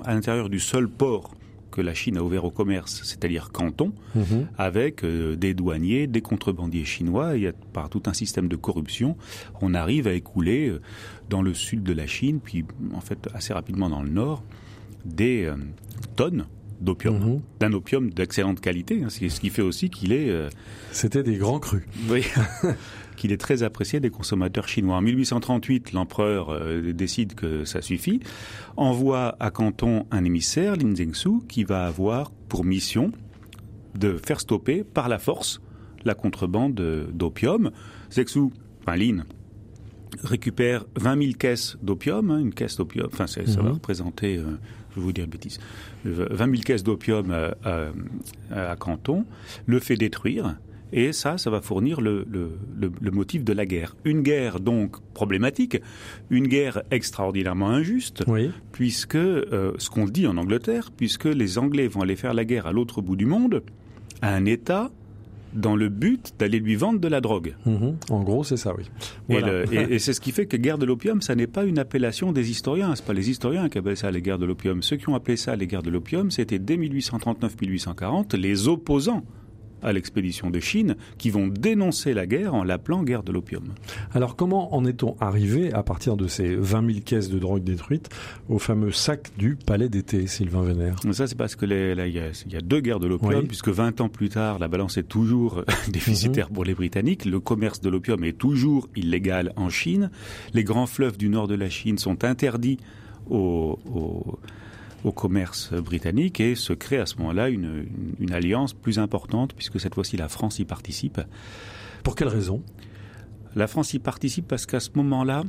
S4: à l'intérieur du seul port que la Chine a ouvert au commerce, c'est-à-dire Canton, mhm. avec euh, des douaniers, des contrebandiers chinois, et par tout un système de corruption, on arrive à écouler euh, dans le sud de la Chine, puis en fait assez rapidement dans le nord, des euh, tonnes d'opium, mhm. d'un opium d'excellente qualité, hein, ce qui fait aussi qu'il est...
S3: C'était des grands crus.
S4: Oui. qu'il est très apprécié des consommateurs chinois. En 1838, l'empereur euh, décide que ça suffit, envoie à Canton un émissaire, Lin Zhengsu, qui va avoir pour mission de faire stopper par la force la contrebande d'opium. Zhengsu, enfin Lin, récupère 20 000 caisses d'opium, hein, une caisse d'opium, enfin ça va mhm. représenter, euh, je vais vous dire une bêtise, 20 000 caisses d'opium euh, à Canton, le fait détruire, et ça, ça va fournir le, motif de la guerre. Une guerre donc problématique, une guerre extraordinairement injuste, puisque, euh, ce qu'on dit en Angleterre, puisque les Anglais vont aller faire la guerre à l'autre bout du monde, à un État dans le but d'aller lui vendre de la drogue.
S3: Mhm. En gros, c'est ça, oui.
S4: Et, c'est ce qui fait que guerre de l'opium, ça n'est pas une appellation des historiens. C'est pas les historiens qui appellent ça les guerres de l'opium. Ceux qui ont appelé ça les guerres de l'opium, c'était dès 1839-1840 les opposants à l'expédition de Chine qui vont dénoncer la guerre en l'appelant guerre de l'opium.
S3: Alors comment en est-on arrivé, à partir de ces 20 000 caisses de drogue détruites, au fameux sac du palais d'été, Sylvain Vénère
S4: Ça c'est parce que il y, a, deux guerres de l'opium, puisque 20 ans plus tard, la balance est toujours déficitaire mhm. pour les Britanniques, le commerce de l'opium est toujours illégal en Chine, les grands fleuves du nord de la Chine sont interdits aux au commerce britannique et se crée à ce moment-là une, alliance plus importante puisque cette fois-ci la France y participe.
S3: Pour quelle raison?
S4: La France y participe parce qu'à ce moment-là,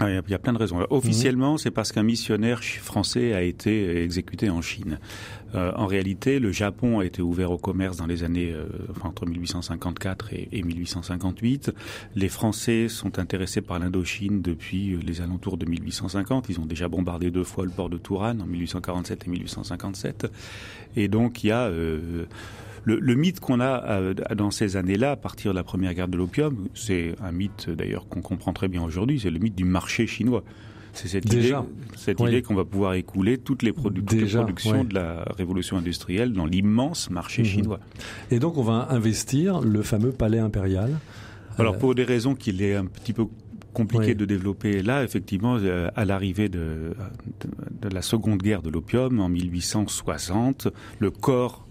S4: ah, il y a plein de raisons. Officiellement, c'est parce qu'un missionnaire français a été exécuté en Chine. Euh, en réalité, le Japon a été ouvert au commerce dans les années euh, entre 1854 et, 1858. Les Français sont intéressés par l'Indochine depuis euh, les alentours de 1850. Ils ont déjà bombardé deux fois le port de Tourane en 1847 et 1857. Et donc il y a le, mythe qu'on a euh, dans ces années-là, à partir de la première guerre de l'opium, c'est un mythe d'ailleurs qu'on comprend très bien aujourd'hui, c'est le mythe du marché chinois. C'est cette idée, cette idée qu'on va pouvoir écouler toutes les, productions de la révolution industrielle dans l'immense marché mhm. chinois.
S3: Et donc on va investir le fameux palais impérial.
S4: Alors pour des raisons qu'il est un petit peu compliqué de développer là, effectivement, euh, à l'arrivée de, de, la seconde guerre de l'opium en 1860, le corps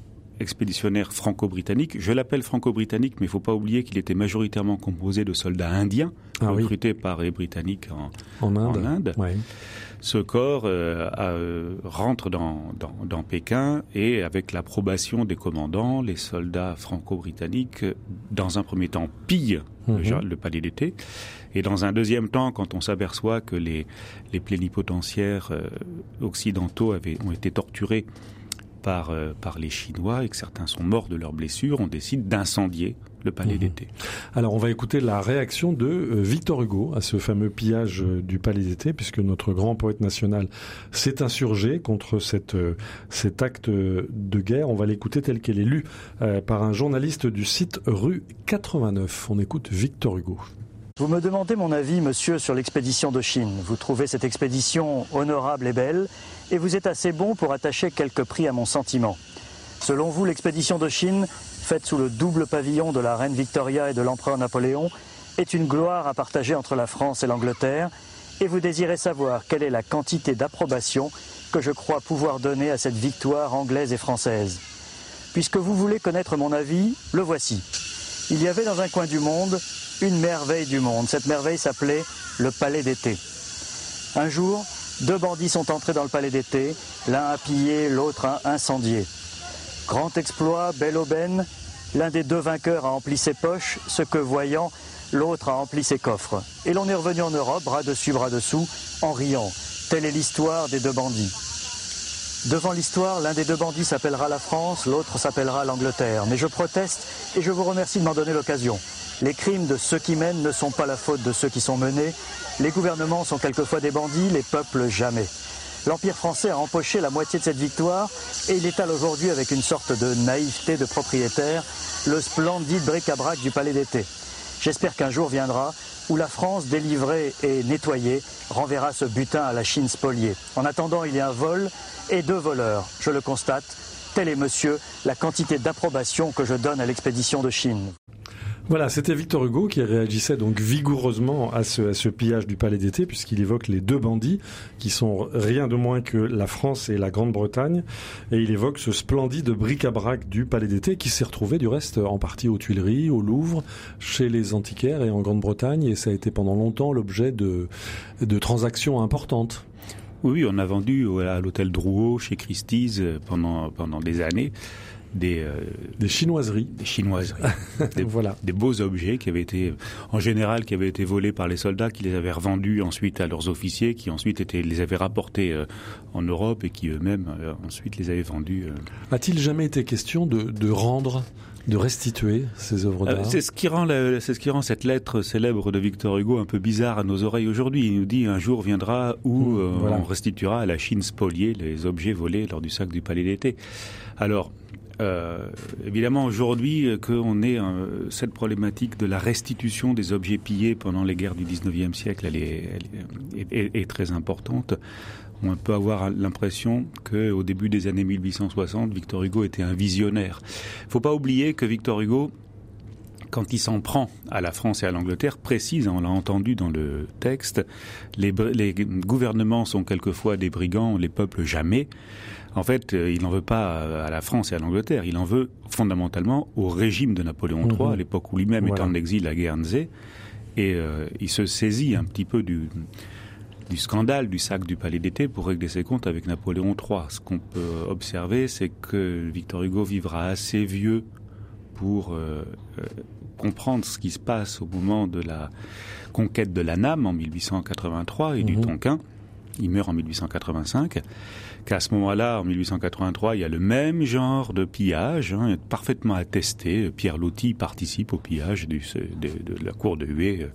S4: expéditionnaire franco-britannique. Je l'appelle franco-britannique, mais il ne faut pas oublier qu'il était majoritairement composé de soldats indiens, ah recrutés par les Britanniques en, Inde. Ce corps euh, euh, rentre dans, Pékin et avec l'approbation des commandants, les soldats franco-britanniques, dans un premier temps, pillent le, mhm. palais d'été. Et dans un deuxième temps, quand on s'aperçoit que les, plénipotentiaires euh, occidentaux avaient, ont été torturés par, euh, par les Chinois et que certains sont morts de leurs blessures, on décide d'incendier le palais mhm. d'été.
S3: Alors on va écouter la réaction de euh, Victor Hugo à ce fameux pillage euh, du palais d'été, puisque notre grand poète national s'est insurgé contre cette, cet acte de guerre. On va l'écouter tel qu'elle est lue par un journaliste du site rue 89. On écoute Victor Hugo.
S1: Vous me demandez mon avis, monsieur, sur l'expédition de Chine. Vous trouvez cette expédition honorable et belle, et vous êtes assez bon pour attacher quelques prix à mon sentiment. Selon vous, l'expédition de Chine, faite sous le double pavillon de la reine Victoria et de l'empereur Napoléon, est une gloire à partager entre la France et l'Angleterre, et vous désirez savoir quelle est la quantité d'approbation que je crois pouvoir donner à cette victoire anglaise et française. Puisque vous voulez connaître mon avis, le voici. Il y avait dans un coin du monde une merveille du monde. Cette merveille s'appelait le palais d'été. Un jour, deux bandits sont entrés dans le palais d'été, l'un a pillé, l'autre a incendié. Grand exploit, belle aubaine, l'un des deux vainqueurs a empli ses poches, ce que voyant, l'autre a empli ses coffres. Et l'on est revenu en Europe, bras dessus, bras dessous, en riant. Telle est l'histoire des deux bandits. Devant l'histoire, l'un des deux bandits s'appellera la France, l'autre s'appellera l'Angleterre. Mais je proteste et je vous remercie de m'en donner l'occasion. Les crimes de ceux qui mènent ne sont pas la faute de ceux qui sont menés. Les gouvernements sont quelquefois des bandits, les peuples jamais. L'Empire français a empoché la moitié de cette victoire et il étale aujourd'hui avec une sorte de naïveté de propriétaire le splendide bric-à-brac du palais d'été. J'espère qu'un jour viendra où la France, délivrée et nettoyée, renverra ce butin à la Chine spoliée. En attendant, il y a un vol et deux voleurs. Je le constate. Tel est, monsieur, la quantité d'approbation que je donne à l'expédition de Chine.
S3: Voilà, c'était Victor Hugo qui réagissait donc vigoureusement à ce, à ce pillage du palais d'été, puisqu'il évoque les deux bandits, qui sont rien de moins que la France et la Grande-Bretagne, et il évoque ce splendide bric-à-brac du palais d'été, qui s'est retrouvé du reste en partie aux Tuileries, au Louvre, chez les antiquaires et en Grande-Bretagne, et ça a été pendant longtemps l'objet de, de transactions importantes.
S4: Oui, on a vendu à l'hôtel Drouot, chez Christie's, euh, pendant, pendant des années des, euh,
S3: des chinoiseries,
S4: des chinoiseries, des, voilà. des beaux objets qui avaient été, en général, qui avaient été volés par les soldats, qui les avaient revendus ensuite à leurs officiers, qui ensuite étaient, les avaient rapportés euh, en Europe et qui eux-mêmes euh, ensuite les avaient vendus.
S3: A-t-il jamais été question de, de rendre de restituer ces œuvres d'art?
S4: c'est ce qui rend c'est ce qui rend cette lettre célèbre de Victor Hugo un peu bizarre à nos oreilles aujourd'hui. Il nous dit un jour viendra où mmh, voilà. on restituera à la Chine spoliée les objets volés lors du sac du palais d'été. Alors euh, évidemment, aujourd'hui, euh, qu'on ait euh, cette problématique de la restitution des objets pillés pendant les guerres du 19e siècle, elle est, elle est, est, très importante. On peut avoir l'impression qu'au début des années 1860, Victor Hugo était un visionnaire. Faut pas oublier que Victor Hugo, quand il s'en prend à la France et à l'Angleterre, précise, on l'a entendu dans le texte, les, les, gouvernements sont quelquefois des brigands, les peuples jamais. En fait, euh, il n'en veut pas à la France et à l'Angleterre, il en veut fondamentalement au régime de Napoléon III, mmh. à l'époque où lui-même voilà. est en exil à Guernsey, et euh, il se saisit un petit peu du, du scandale du sac du palais d'été pour régler ses comptes avec Napoléon III. Ce qu'on peut observer, c'est que Victor Hugo vivra assez vieux pour euh, euh, comprendre ce qui se passe au moment de la conquête de la Nam en 1883 et mmh. du Tonkin. Il meurt en 1885 qu'à ce moment-là, en 1883, il y a le même genre de pillage, hein, parfaitement attesté. Pierre Loti participe au pillage de, de, la cour de Hué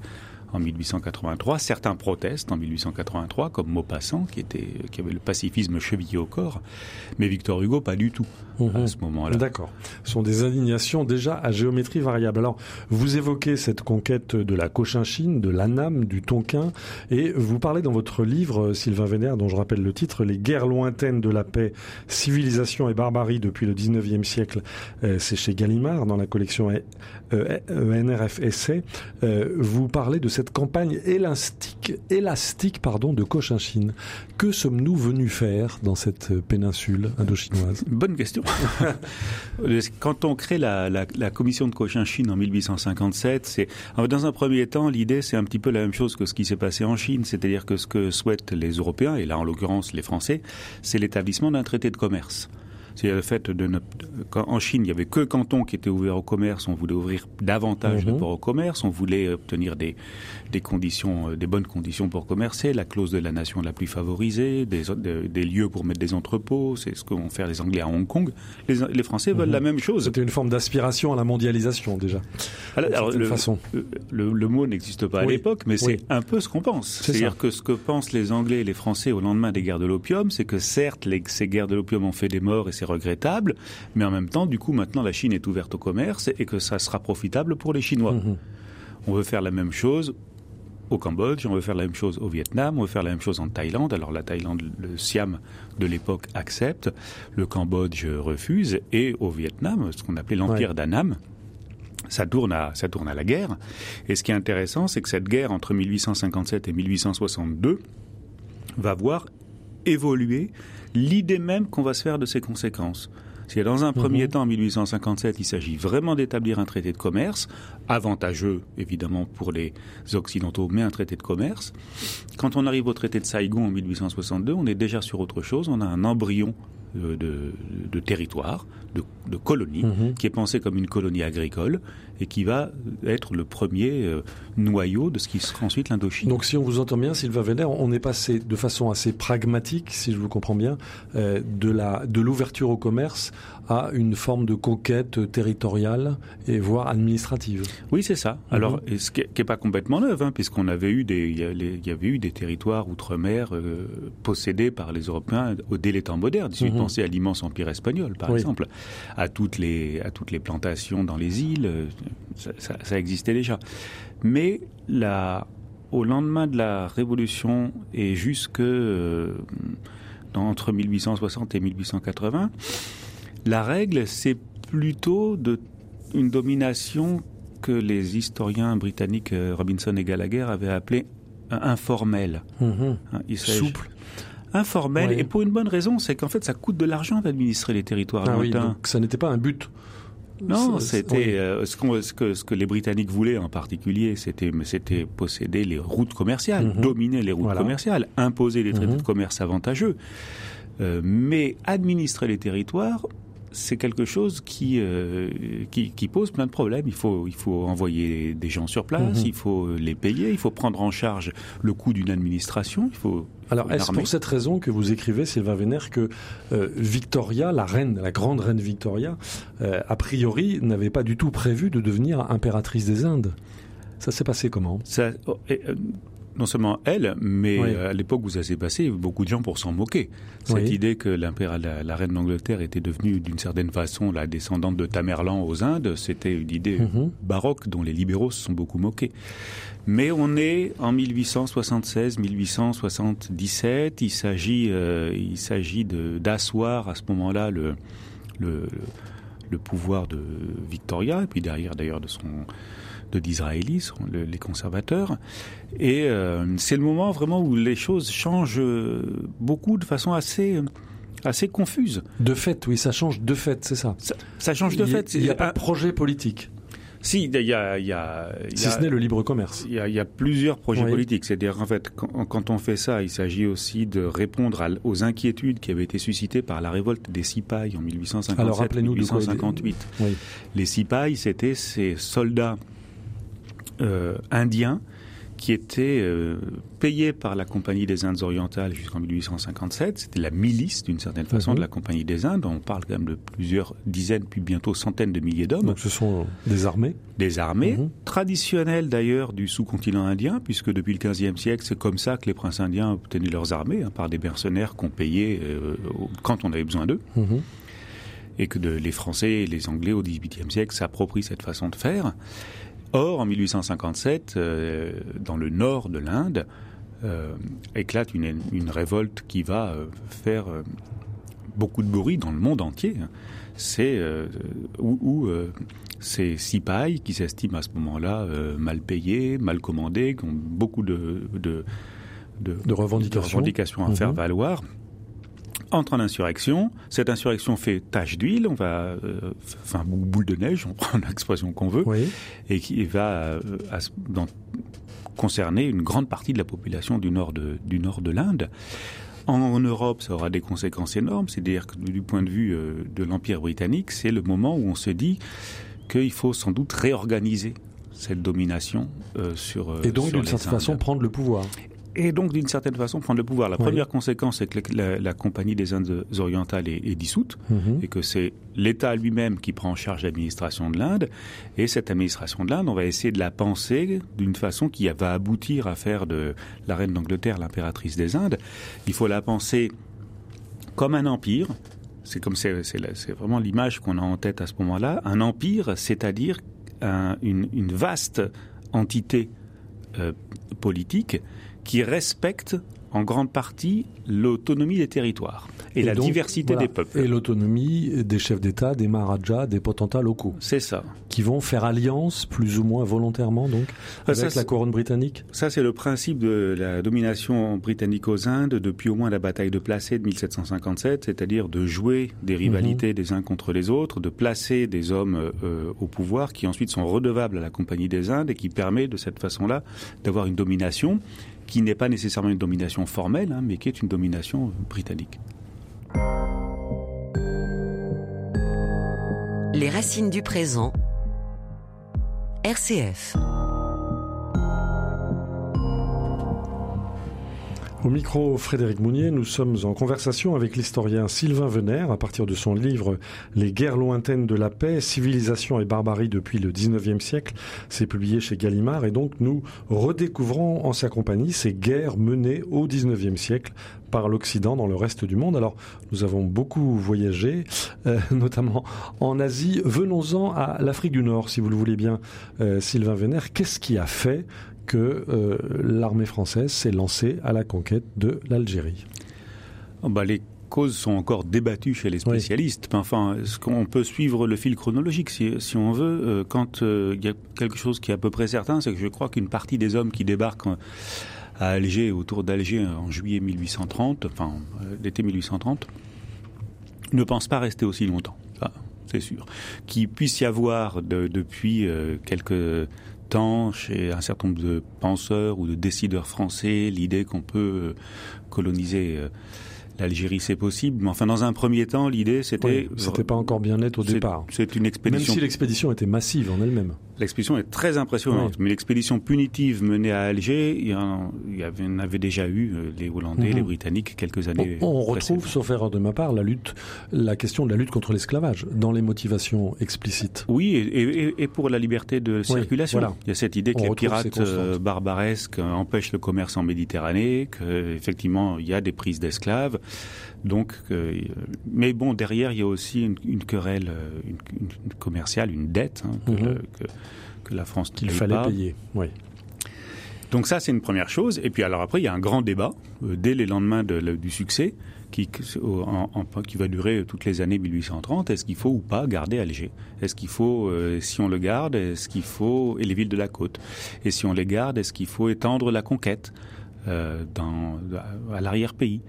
S4: en 1883. Certains protestent en 1883, comme Maupassant, qui, était, qui avait le pacifisme chevillé au corps, mais Victor Hugo, pas du tout mmh. à ce moment-là.
S3: D'accord. Ce sont des indignations déjà à géométrie variable. Alors, vous évoquez cette conquête de la Cochinchine, de l'Anam, du Tonkin, et vous parlez dans votre livre, Sylvain Vénère, dont je rappelle le titre, Les guerres lointaines de la paix, civilisation et barbarie depuis le 19e siècle. Euh, C'est chez Gallimard, dans la collection euh, NRF Essai. Euh, vous parlez de cette campagne élastique, élastique pardon, de Cochinchine. Que sommes-nous venus faire dans cette péninsule indochinoise?
S4: Bonne question. Quand on crée la, la, la, commission de Cochinchine en 1857, c'est dans un premier temps l'idée c'est un petit peu la même chose que ce qui s'est passé en Chine, c'est-à-dire que ce que souhaitent les Européens et là en l'occurrence les Français, c'est l'établissement d'un traité de commerce. C'est le fait de ne, en Chine, il y avait que cantons qui étaient ouverts au commerce. On voulait ouvrir davantage mmh. de ports au commerce. On voulait obtenir des, des conditions, des bonnes conditions pour commercer. La clause de la nation la plus favorisée, des, des, des lieux pour mettre des entrepôts. C'est ce que vont faire les Anglais à Hong Kong. Les, les Français mmh. veulent la même chose.
S3: C'était une forme d'aspiration à la mondialisation déjà.
S4: Alors, alors le, façon. Le, le, mot n'existe pas oui. à l'époque, mais oui. c'est un peu ce qu'on pense. C'est-à-dire que ce que pensent les Anglais et les Français au lendemain des guerres de l'opium, c'est que certes, les, ces guerres de l'opium ont fait des morts et c'est regrettable, mais en même temps, du coup, maintenant, la Chine est ouverte au commerce et que ça sera profitable pour les Chinois. Mmh. On veut faire la même chose au Cambodge, on veut faire la même chose au Vietnam, on veut faire la même chose en Thaïlande. Alors la Thaïlande, le Siam de l'époque accepte, le Cambodge refuse, et au Vietnam, ce qu'on appelait l'empire ouais. d'Annam, ça tourne, à, ça tourne à la guerre. Et ce qui est intéressant, c'est que cette guerre entre 1857 et 1862 va voir évoluer l'idée même qu'on va se faire de ses conséquences. Si dans un premier mmh. temps, en 1857, il s'agit vraiment d'établir un traité de commerce, avantageux évidemment pour les Occidentaux, mais un traité de commerce. Quand on arrive au traité de Saigon en 1862, on est déjà sur autre chose, on a un embryon de, territoire, de, de colonie, mhm. qui est pensé comme une colonie agricole et qui va être le premier euh, noyau de ce qui sera ensuite l'Indochine.
S3: Donc si on vous entend bien, Sylvain Véner, on est passé de façon assez pragmatique, si je vous comprends bien, euh, de la de l'ouverture au commerce à une forme de conquête territoriale et voire administrative.
S4: Oui, c'est ça. Mhm. Alors, ce qui n'est pas complètement neuf, hein, puisqu'on avait eu des, il y, avait eu des territoires outre-mer euh, possédés par les Européens au dès les temps modernes. Si vous mhm. pensez à l'immense empire espagnol, par exemple, à toutes les à toutes les plantations dans les îles, ça, existait déjà. Mais au lendemain de la Révolution et jusque euh, entre 1860 et 1880, la règle, c'est plutôt de, une domination que les historiens britanniques euh, Robinson et Gallagher avaient appelée informelle.
S3: Mhm. Hein, Souple
S4: informelle et pour une bonne raison, c'est qu'en fait ça coûte de l'argent d'administrer les territoires ah
S3: lointains. donc ça n'était pas un but.
S4: Non, c'était euh, ce, que, ce que les Britanniques voulaient en particulier, c'était c'était posséder les routes commerciales, mhm. dominer les routes commerciales, imposer des traités mhm. de commerce avantageux. Euh, mais administrer les territoires, c'est quelque chose qui, euh, qui, qui pose plein de problèmes. Il faut il faut envoyer des gens sur place, mhm. il faut les payer, il faut prendre en charge le coût d'une administration, il faut
S3: alors, est-ce pour cette raison que vous écrivez, Sylvain Vénère, que euh, Victoria, la reine, la grande reine Victoria, euh, a priori, n'avait pas du tout prévu de devenir impératrice des Indes? Ça s'est passé comment?
S4: Ça, oh, euh, non seulement elle, mais à l'époque où ça s'est passé, beaucoup de gens pour s'en moquer. Cette idée que la, la, reine d'Angleterre était devenue d'une certaine façon la descendante de Tamerlan aux Indes, c'était une idée mhm. baroque dont les libéraux se sont beaucoup moqués. Mais on est en 1876-1877. Il s'agit, euh, il s'agit d'asseoir à ce moment-là le, le, le, pouvoir de Victoria et puis derrière d'ailleurs de son de d'Israélis, les conservateurs. Et euh, c'est le moment vraiment où les choses changent beaucoup de façon assez assez confuse.
S3: De fait, oui, ça change de fait, c'est ça.
S4: ça. change de fait.
S3: Il n'y a pas de projet politique.
S4: Si, il y a, y a,
S3: si ce n'est le libre commerce.
S4: Il y a, plusieurs projets politiques. C'est-à-dire, en fait, quand, on fait ça, il s'agit aussi de répondre aux inquiétudes qui avaient été suscitées par la révolte des Sipais en 1857-1858. Les Sipais, c'était ces soldats euh, indiens qui était euh, payé par la Compagnie des Indes orientales jusqu'en 1857. C'était la milice, d'une certaine façon, mhm. de la Compagnie des Indes. On parle quand même de plusieurs dizaines, puis bientôt centaines de milliers d'hommes.
S3: Donc ce sont des armées
S4: Des armées, mhm. traditionnelles d'ailleurs du sous-continent indien, puisque depuis le XVe siècle, c'est comme ça que les princes indiens obtenaient leurs armées, hein, par des mercenaires qu'on payait euh, quand on avait besoin d'eux. Mhm. Et que de, les Français et les Anglais au XVIIIe siècle s'approprient cette façon de faire. Or, en 1857, euh, dans le nord de l'Inde, euh, éclate une, révolte qui va euh, faire beaucoup de bruit dans le monde entier. C'est où, ces Sipais qui s'estiment à ce moment-là mal payés, mal commandés, qui ont beaucoup de, de, revendications. à faire mhm. valoir entre en insurrection. Cette insurrection fait tache d'huile, on va, euh, enfin boule de neige, on prend l'expression qu'on veut, et qui va euh, concerner une grande partie de la population du nord de, du nord de l'Inde. En, Europe, ça aura des conséquences énormes. C'est-à-dire que du point de vue euh, de l'Empire britannique, c'est le moment où on se dit qu'il faut sans doute réorganiser cette domination sur
S3: et donc d'une certaine façon prendre le pouvoir
S4: et donc d'une certaine façon prendre le pouvoir. La première conséquence, c'est que la, Compagnie des Indes orientales est, dissoute mhm. et que c'est l'État lui-même qui prend en charge l'administration de l'Inde. Et cette administration de l'Inde, on va essayer de la penser d'une façon qui va aboutir à faire de la reine d'Angleterre l'impératrice des Indes. Il faut la penser comme un empire. C'est comme c'est vraiment l'image qu'on a en tête à ce moment-là. Un empire, c'est-à-dire une, vaste entité euh, politique qui respecte en grande partie l'autonomie des territoires et, la diversité des peuples.
S3: Et l'autonomie des chefs d'État, des maharajas, des potentats locaux.
S4: C'est ça.
S3: Qui vont faire alliance plus ou moins volontairement donc avec la couronne britannique?
S4: Ça c'est le principe de la domination britannique aux Indes depuis au moins la bataille de Placé de 1757, c'est-à-dire de jouer des rivalités mhm. des uns contre les autres, de placer des hommes euh, au pouvoir qui ensuite sont redevables à la Compagnie des Indes et qui permet de cette façon-là d'avoir une domination qui n'est pas nécessairement une domination formelle, hein, mais qui est une domination britannique.
S2: Les racines du présent. RCF.
S3: Au micro Frédéric Mounier, nous sommes en conversation avec l'historien Sylvain Venère à partir de son livre Les guerres lointaines de la paix, civilisation et barbarie depuis le 19e siècle. C'est publié chez Gallimard et donc nous redécouvrons en sa compagnie ces guerres menées au 19e siècle par l'Occident dans le reste du monde. Alors, nous avons beaucoup voyagé, euh, notamment en Asie. Venons-en à l'Afrique du Nord, si vous le voulez bien, euh, Sylvain Venère. Qu'est-ce qui a fait que euh, l'armée française s'est lancée à la conquête de l'Algérie
S4: oh, bah, Les causes sont encore débattues chez les spécialistes. Enfin, ce qu'on peut suivre le fil chronologique si, on veut. Euh, quand euh, il y a quelque chose qui est à peu près certain, c'est que je crois qu'une partie des hommes qui débarquent à Alger, autour d'Alger en juillet 1830, enfin l'été 1830, ne pensent pas rester aussi longtemps. c'est sûr. Qu'il puisse y avoir depuis quelques temps chez un certain nombre de penseurs ou de décideurs français l'idée qu'on peut euh, coloniser euh, l'Algérie, c'est possible. Mais enfin, dans un premier temps, l'idée, c'était...
S3: c'était pas encore bien net au départ.
S4: C'est une expédition...
S3: Même si l'expédition était massive en elle-même.
S4: L'expédition est très impressionnante. Mais l'expédition punitive menée à Alger, il y en, avait, déjà eu euh, les Hollandais, les mhm. Britanniques, quelques années
S3: On, on retrouve, sauf erreur de ma part, la lutte, la question de la lutte contre l'esclavage dans les motivations explicites.
S4: Oui, et, pour la liberté de circulation. Il y a cette idée que les pirates euh, barbaresques empêchent le commerce en Méditerranée, qu'effectivement, il y a des prises d'esclaves. Donc, euh, mais bon, derrière, il y a aussi une, querelle euh, une, commerciale, une dette hein, mhm. que, la France
S3: qu'il fallait payer. Oui.
S4: Donc ça, c'est une première chose. Et puis alors après, il y a un grand débat euh, dès les lendemains du succès qui, qui va durer toutes les années 1830. Est-ce qu'il faut ou pas garder Alger? Est-ce qu'il faut, si on le garde, est-ce qu'il faut et les villes de la côte? Et si on les garde, est-ce qu'il faut étendre la conquête dans, à l'arrière-pays?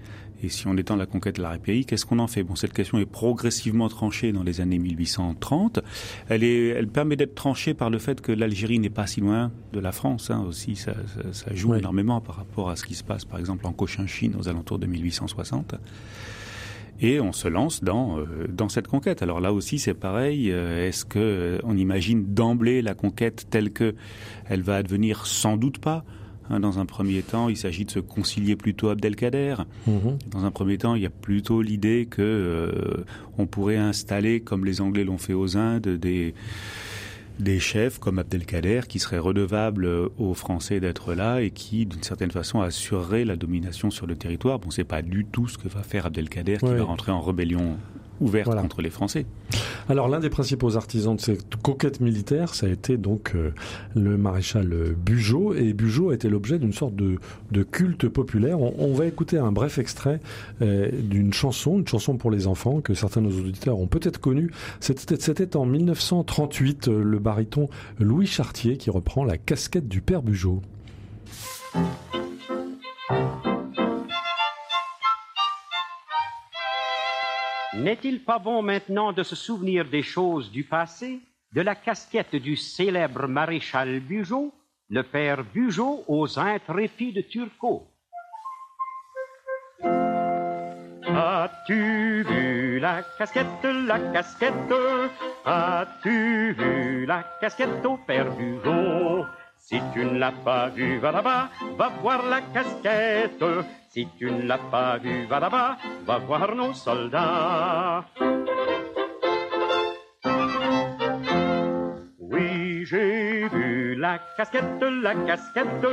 S4: Et si on étend la conquête de la pays, qu'est-ce qu'on en fait? Bon, cette question est progressivement tranchée dans les années 1830. Elle, est, elle permet d'être tranchée par le fait que l'Algérie n'est pas si loin de la France. Hein, aussi, ça, ça, joue énormément par rapport à ce qui se passe, par exemple, en Cochinchine aux alentours de 1860 et on se lance dans euh, dans cette conquête. Alors là aussi c'est pareil. Euh, est-ce que euh, on imagine d'emblée la conquête telle que elle va advenir? Sans doute pas. Hein, dans un premier temps, il s'agit de se concilier plutôt Abdelkader. Mhm. Dans un premier temps, il y a plutôt l'idée que euh, on pourrait installer, comme les Anglais l'ont fait aux Indes, des des chefs comme Abdelkader qui seraient redevables aux Français d'être là et qui, d'une certaine façon, assureraient la domination sur le territoire. Bon, c'est pas du tout ce que va faire Abdelkader qui va rentrer en rébellion ouverte contre les Français.
S3: Alors l'un des principaux artisans de cette conquête militaire, ça a été donc euh, le maréchal Bugeaud, et Bugeaud a été l'objet d'une sorte de, culte populaire. On, va écouter un bref extrait euh, d'une chanson, une chanson pour les enfants que certains de nos auditeurs ont peut-être connue. C'était en 1938 euh, le baryton Louis Chartier qui reprend la casquette du père Bugeaud.
S5: N'est-il pas bon maintenant de se souvenir des choses du passé, de la casquette du célèbre maréchal Bugeaud, le père Bugeaud aux intrépides Turcot. As-tu vu la casquette, la casquette? As-tu vu la casquette au père Bugeaud? Si tu ne l'as pas vue, va là-bas, va voir la casquette si tu ne l'as pas vu, va là-bas, va voir nos soldats. Oui, j'ai vu la casquette, la casquette.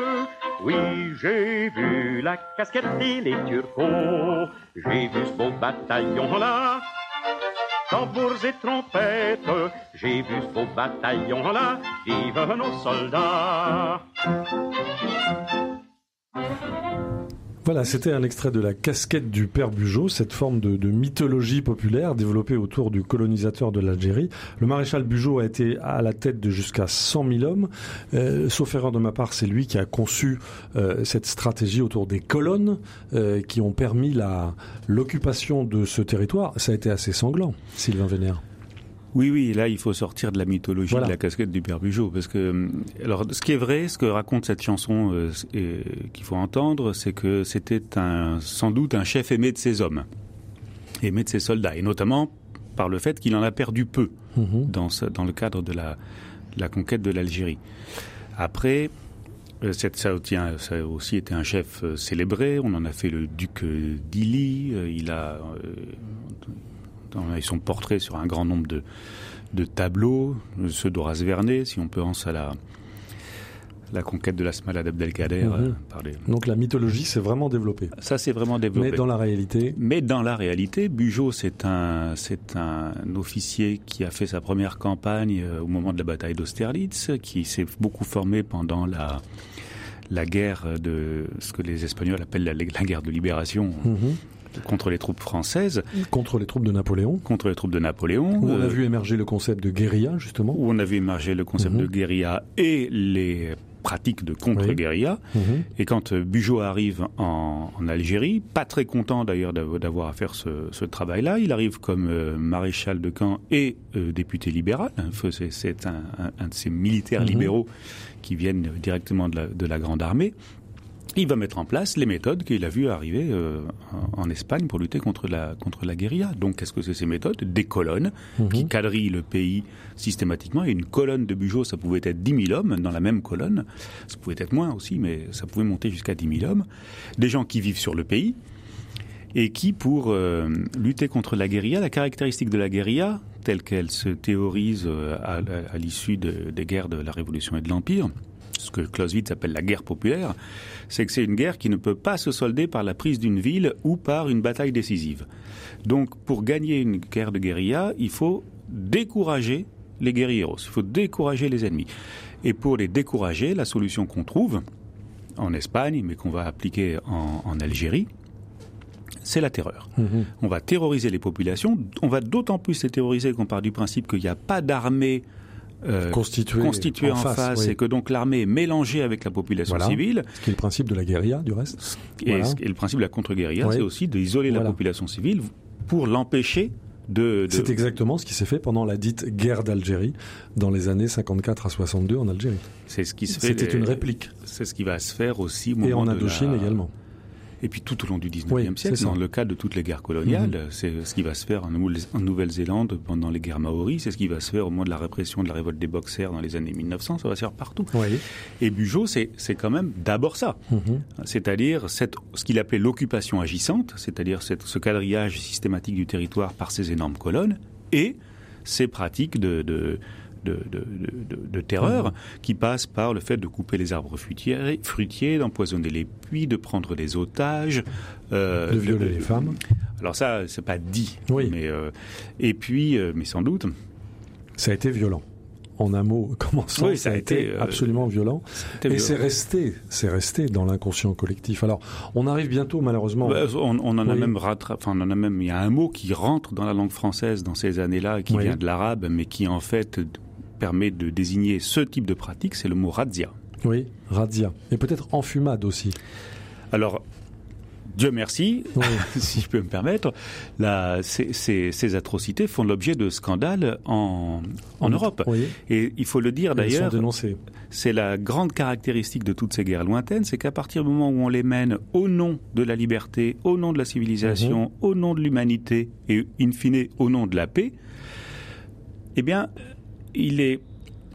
S5: Oui, j'ai vu la casquette et les turcos. J'ai vu ce beau bataillon-là. Tambours et trompettes, j'ai vu ce beau bataillon-là. Vive nos soldats.
S3: Voilà, c'était un extrait de la casquette du père Bugeaud, cette forme de, mythologie populaire développée autour du colonisateur de l'Algérie. Le maréchal Bugeaud a été à la tête de jusqu'à 100 000 hommes. Euh, sauf erreur de ma part, c'est lui qui a conçu euh, cette stratégie autour des colonnes euh, qui ont permis l'occupation de ce territoire. Ça a été assez sanglant, Sylvain Vénère.
S4: Oui, oui, là, il faut sortir de la mythologie de la casquette du Père Bugeaud. Parce que, euh, alors, ce qui est vrai, ce que raconte cette chanson euh, qu'il faut entendre, c'est que c'était un, sans doute un chef aimé de ses hommes, aimé de ses soldats, et notamment par le fait qu'il en a perdu peu mhm. dans, dans le cadre de la, la conquête de l'Algérie. Après, euh, cette, ça, a aussi été un chef célébré. On en a fait le duc d'Illy. Il a ils sont portraits sur un grand nombre de, de tableaux, ceux d'Horace Vernet, si on pense à la, la conquête de la Smala d'Abdelkader. Mhm.
S3: Euh, Donc la mythologie s'est vraiment développée.
S4: Ça s'est vraiment développé.
S3: Mais dans la réalité
S4: Mais dans la réalité, Bugeaud, c'est un, c'est un officier qui a fait sa première campagne euh, au moment de la bataille d'Austerlitz, qui s'est beaucoup formé pendant la, la guerre de ce que les Espagnols appellent la, guerre de libération. Mhm contre les troupes françaises.
S3: Contre les troupes de Napoléon.
S4: Contre les troupes de Napoléon.
S3: Où on a euh, vu émerger le concept de guérilla, justement.
S4: Où on a vu émerger le concept mhm. de guérilla et les pratiques de contre-guérilla. Mhm. Et quand euh, Bugeaud arrive en, Algérie, pas très content d'ailleurs d'avoir à faire ce, travail-là, il arrive comme euh, maréchal de camp et député libéral. C'est un, de ces militaires mhm. libéraux qui viennent directement de la Grande Armée il va mettre en place les méthodes qu'il a vues arriver euh, en Espagne pour lutter contre la, contre la guérilla. Donc, qu'est-ce que c'est ces méthodes? Des colonnes mhm. qui quadrillent le pays systématiquement. Et une colonne de Bugeaud, ça pouvait être 10 000 hommes dans la même colonne. Ça pouvait être moins aussi, mais ça pouvait monter jusqu'à 10 000 hommes. Des gens qui vivent sur le pays et qui, pour euh, lutter contre la guérilla, la caractéristique de la guérilla, telle qu'elle se théorise euh, à, l'issue des guerres de la Révolution et de l'Empire, ce que Clausewitz appelle la guerre populaire, c'est que c'est une guerre qui ne peut pas se solder par la prise d'une ville ou par une bataille décisive. Donc pour gagner une guerre de guérilla, il faut décourager les guerrilleros, il faut décourager les ennemis. Et pour les décourager, la solution qu'on trouve en Espagne, mais qu'on va appliquer en, Algérie, c'est la terreur. Mhm. On va terroriser les populations. On va d'autant plus les terroriser qu'on part du principe qu'il n'y a pas d'armée
S3: euh, constitué,
S4: en, face, et que donc l'armée est mélangée avec la population civile.
S3: Ce qui est le principe de la guérilla, du reste.
S4: Et, le principe de la contre-guérilla, c'est aussi d'isoler la population civile pour l'empêcher de,
S3: C'est exactement ce qui s'est fait pendant la dite guerre d'Algérie dans les années 54 à 62 en Algérie.
S4: C'est ce qui se fait.
S3: C'était une réplique.
S4: C'est ce qui va se faire aussi au
S3: moment Et en Indochine également.
S4: Et puis tout au long du 19e siècle, dans le cadre de toutes les guerres coloniales, mhm. c'est ce qui va se faire en Nouvelle-Zélande pendant les guerres maoris, c'est ce qui va se faire au moment de la répression de la révolte des Boxers dans les années 1900, ça va se faire partout. Et Bugeaud, c'est quand même d'abord ça. Mhm. C'est-à-dire ce qu'il appelait l'occupation agissante, c'est-à-dire ce quadrillage systématique du territoire par ces énormes colonnes, et ces pratiques de, de de, terreur, qui passe par le fait de couper les arbres fruitiers, fruitiers d'empoisonner les puits, de prendre des otages,
S3: euh, de violer les femmes.
S4: Alors ça, c'est pas dit, oui. mais euh, et puis, euh, mais sans doute,
S3: ça a été violent en un mot commençant, oui, ça, a été, absolument violent. Et c'est resté, c'est resté dans l'inconscient collectif. Alors, on arrive bientôt, malheureusement.
S4: Bah, on, en a même enfin, on en a même, il y a un mot qui rentre dans la langue française dans ces années-là, qui vient de l'arabe, mais qui en fait permet de désigner ce type de pratique, c'est le mot razzia.
S3: Oui, razzia. Et peut-être enfumade aussi.
S4: Alors, Dieu merci, si je peux me permettre, ces, atrocités font l'objet de scandales en, Europe. Et il faut le dire d'ailleurs, c'est la grande caractéristique de toutes ces guerres lointaines, c'est qu'à partir du moment où on les mène au nom de la liberté, au nom de la civilisation, mhm. au nom de l'humanité et in fine au nom de la paix, eh bien, il est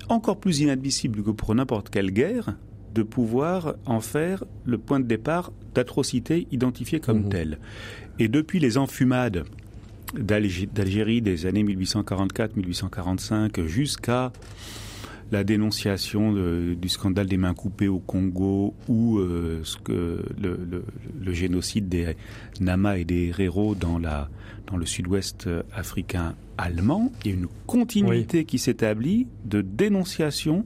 S4: encore plus inadmissible que pour n'importe quelle guerre de pouvoir en faire le point de départ d'atrocités identifiées comme mmh. telles. Et depuis les enfumades d'Algérie des années 1844-1845 jusqu'à la dénonciation du scandale des mains coupées au Congo ou euh, ce que le, génocide des Nama et des Herero dans, la, dans le sud-ouest africain allemand, il y a une continuité qui s'établit de dénonciation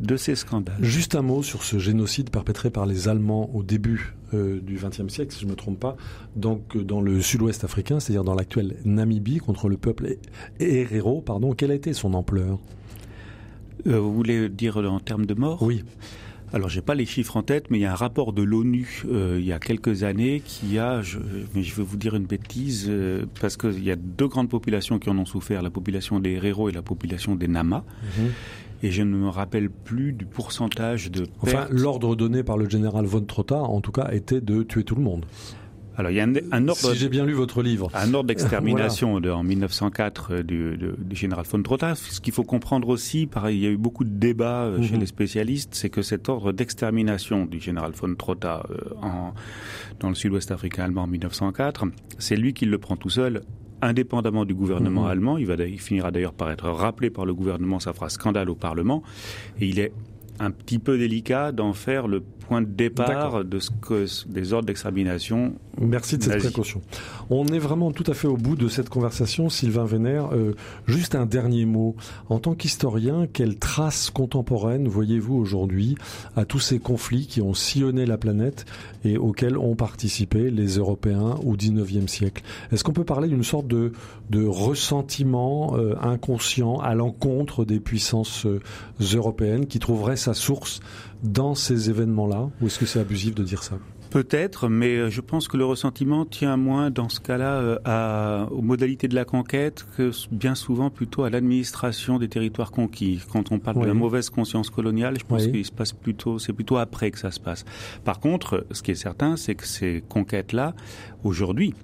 S4: de ces scandales.
S3: Juste un mot sur ce génocide perpétré par les Allemands au début du XXe siècle, si je ne me trompe pas, donc dans le sud-ouest africain, c'est-à-dire dans l'actuelle Namibie, contre le peuple Herero. Pardon, quelle a été son ampleur?
S4: Vous voulez dire en termes de morts
S3: Oui.
S4: Alors, j'ai pas les chiffres en tête, mais il y a un rapport de l'ONU euh, il y a quelques années qui a, je, mais je vais vous dire une bêtise, euh, parce qu'il y a deux grandes populations qui en ont souffert, la population des Herero et la population des Nama. Mhm. Et je ne me rappelle plus du pourcentage de pertes.
S3: Enfin, l'ordre donné par le général von Trotta, en tout cas, était de tuer tout le monde.
S4: Alors il y a un, ordre.
S3: Si j'ai bien lu votre livre.
S4: Un ordre d'extermination en 1904 euh, du, du, général von Trotta. Ce qu'il faut comprendre aussi, pareil, il y a eu beaucoup de débats euh, chez mhm. les spécialistes, c'est que cet ordre d'extermination du général von Trotta euh, en, dans le sud-ouest africain allemand en 1904, c'est lui qui le prend tout seul indépendamment du gouvernement mhm. allemand. Il, va, il finira d'ailleurs par être rappelé par le gouvernement, ça fera scandale au Parlement. Et il est un petit peu délicat d'en faire le point de départ de ce que, des ordres d'extermination.
S3: Merci de cette précaution. On est vraiment tout à fait au bout de cette conversation, Sylvain Vénère. Euh, juste un dernier mot. En tant qu'historien, quelle trace contemporaine voyez-vous aujourd'hui à tous ces conflits qui ont sillonné la planète et auxquels ont participé les Européens au XIXe siècle? Est-ce qu'on peut parler d'une sorte de, de ressentiment euh, inconscient à l'encontre des puissances euh, européennes qui trouveraient sa source dans ces événements-là Ou est-ce que c'est abusif de dire ça
S4: Peut-être, mais euh, je pense que le ressentiment tient moins dans ce cas-là euh, aux modalités de la conquête que bien souvent plutôt à l'administration des territoires conquis. Quand on parle de la mauvaise conscience coloniale, je pense qu'il se passe plutôt, c'est plutôt après que ça se passe. Par contre, ce qui est certain, c'est que ces conquêtes-là, aujourd'hui,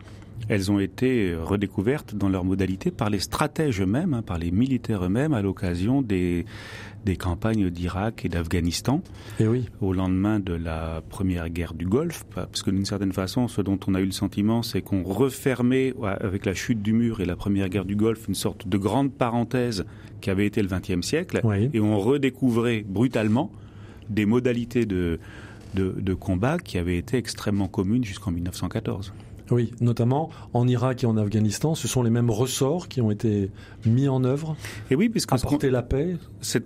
S4: elles ont été redécouvertes dans leur modalité par les stratèges eux-mêmes, hein, par les militaires eux-mêmes, à l'occasion des, des campagnes d'Irak et d'Afghanistan.
S3: Et eh oui.
S4: Au lendemain de la première guerre du Golfe, parce que d'une certaine façon, ce dont on a eu le sentiment, c'est qu'on refermait avec la chute du mur et la première guerre du Golfe une sorte de grande parenthèse qui avait été le XXe siècle, et on redécouvrait brutalement des modalités de, de, de combat qui avaient été extrêmement communes jusqu'en 1914.
S3: Oui, notamment en Irak et en Afghanistan, ce sont les mêmes ressorts qui ont été mis en œuvre.
S4: Et oui, puisque
S3: apporter la paix,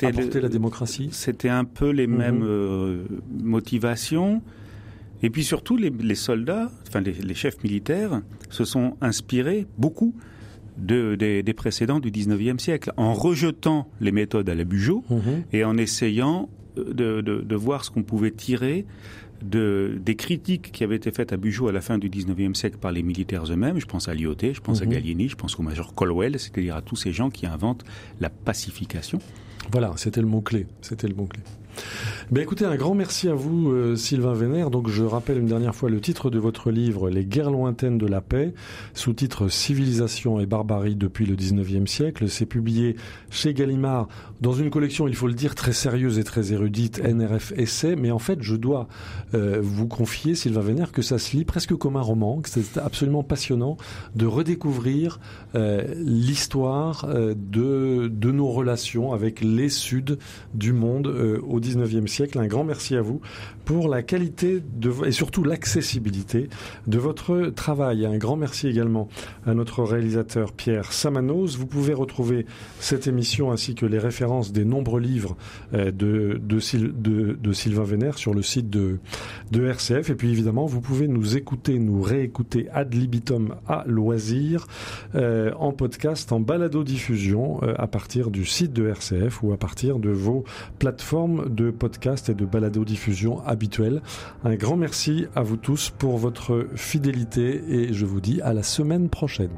S3: apporter la démocratie.
S4: C'était un peu les mhm. mêmes euh, motivations. Et puis surtout, les, soldats, enfin les, chefs militaires, se sont inspirés beaucoup de, des, précédents du 19e siècle, en rejetant les méthodes à la Bugeaud mhm. et en essayant de, de voir ce qu'on pouvait tirer de, des critiques qui avaient été faites à Bugeaud à la fin du 19e siècle par les militaires eux-mêmes. Je pense à Lyoté, je pense à mhm. Gallieni, je pense au major Colwell, c'est-à-dire à tous ces gens qui inventent la pacification.
S3: Voilà, c'était le mot-clé. C'était le mot-clé. Ben écoutez, un grand merci à vous, euh, Sylvain Vénère. Donc, je rappelle une dernière fois le titre de votre livre, Les guerres lointaines de la paix, sous-titre Civilisation et barbarie depuis le 19e siècle. C'est publié chez Gallimard dans une collection, il faut le dire, très sérieuse et très érudite, NRF Essai. Mais en fait, je dois euh, vous confier, Sylvain Vénère, que ça se lit presque comme un roman, que c'est absolument passionnant de redécouvrir euh, l'histoire de, de nos relations avec les Suds du monde au 19e siècle. Un grand merci à vous pour la qualité de, et surtout l'accessibilité de votre travail. Un grand merci également à notre réalisateur Pierre Samanos. Vous pouvez retrouver cette émission ainsi que les références des nombreux livres euh, de, de, Sylvain Vénère sur le site de, de RCF. Et puis évidemment, vous pouvez nous écouter, nous réécouter ad libitum à loisir euh, en podcast, en balado-diffusion euh, à partir du site de RCF ou à partir de vos plateformes de podcast et de balado-diffusion habituelles. Un grand merci à vous tous pour votre fidélité et je vous dis à la semaine prochaine.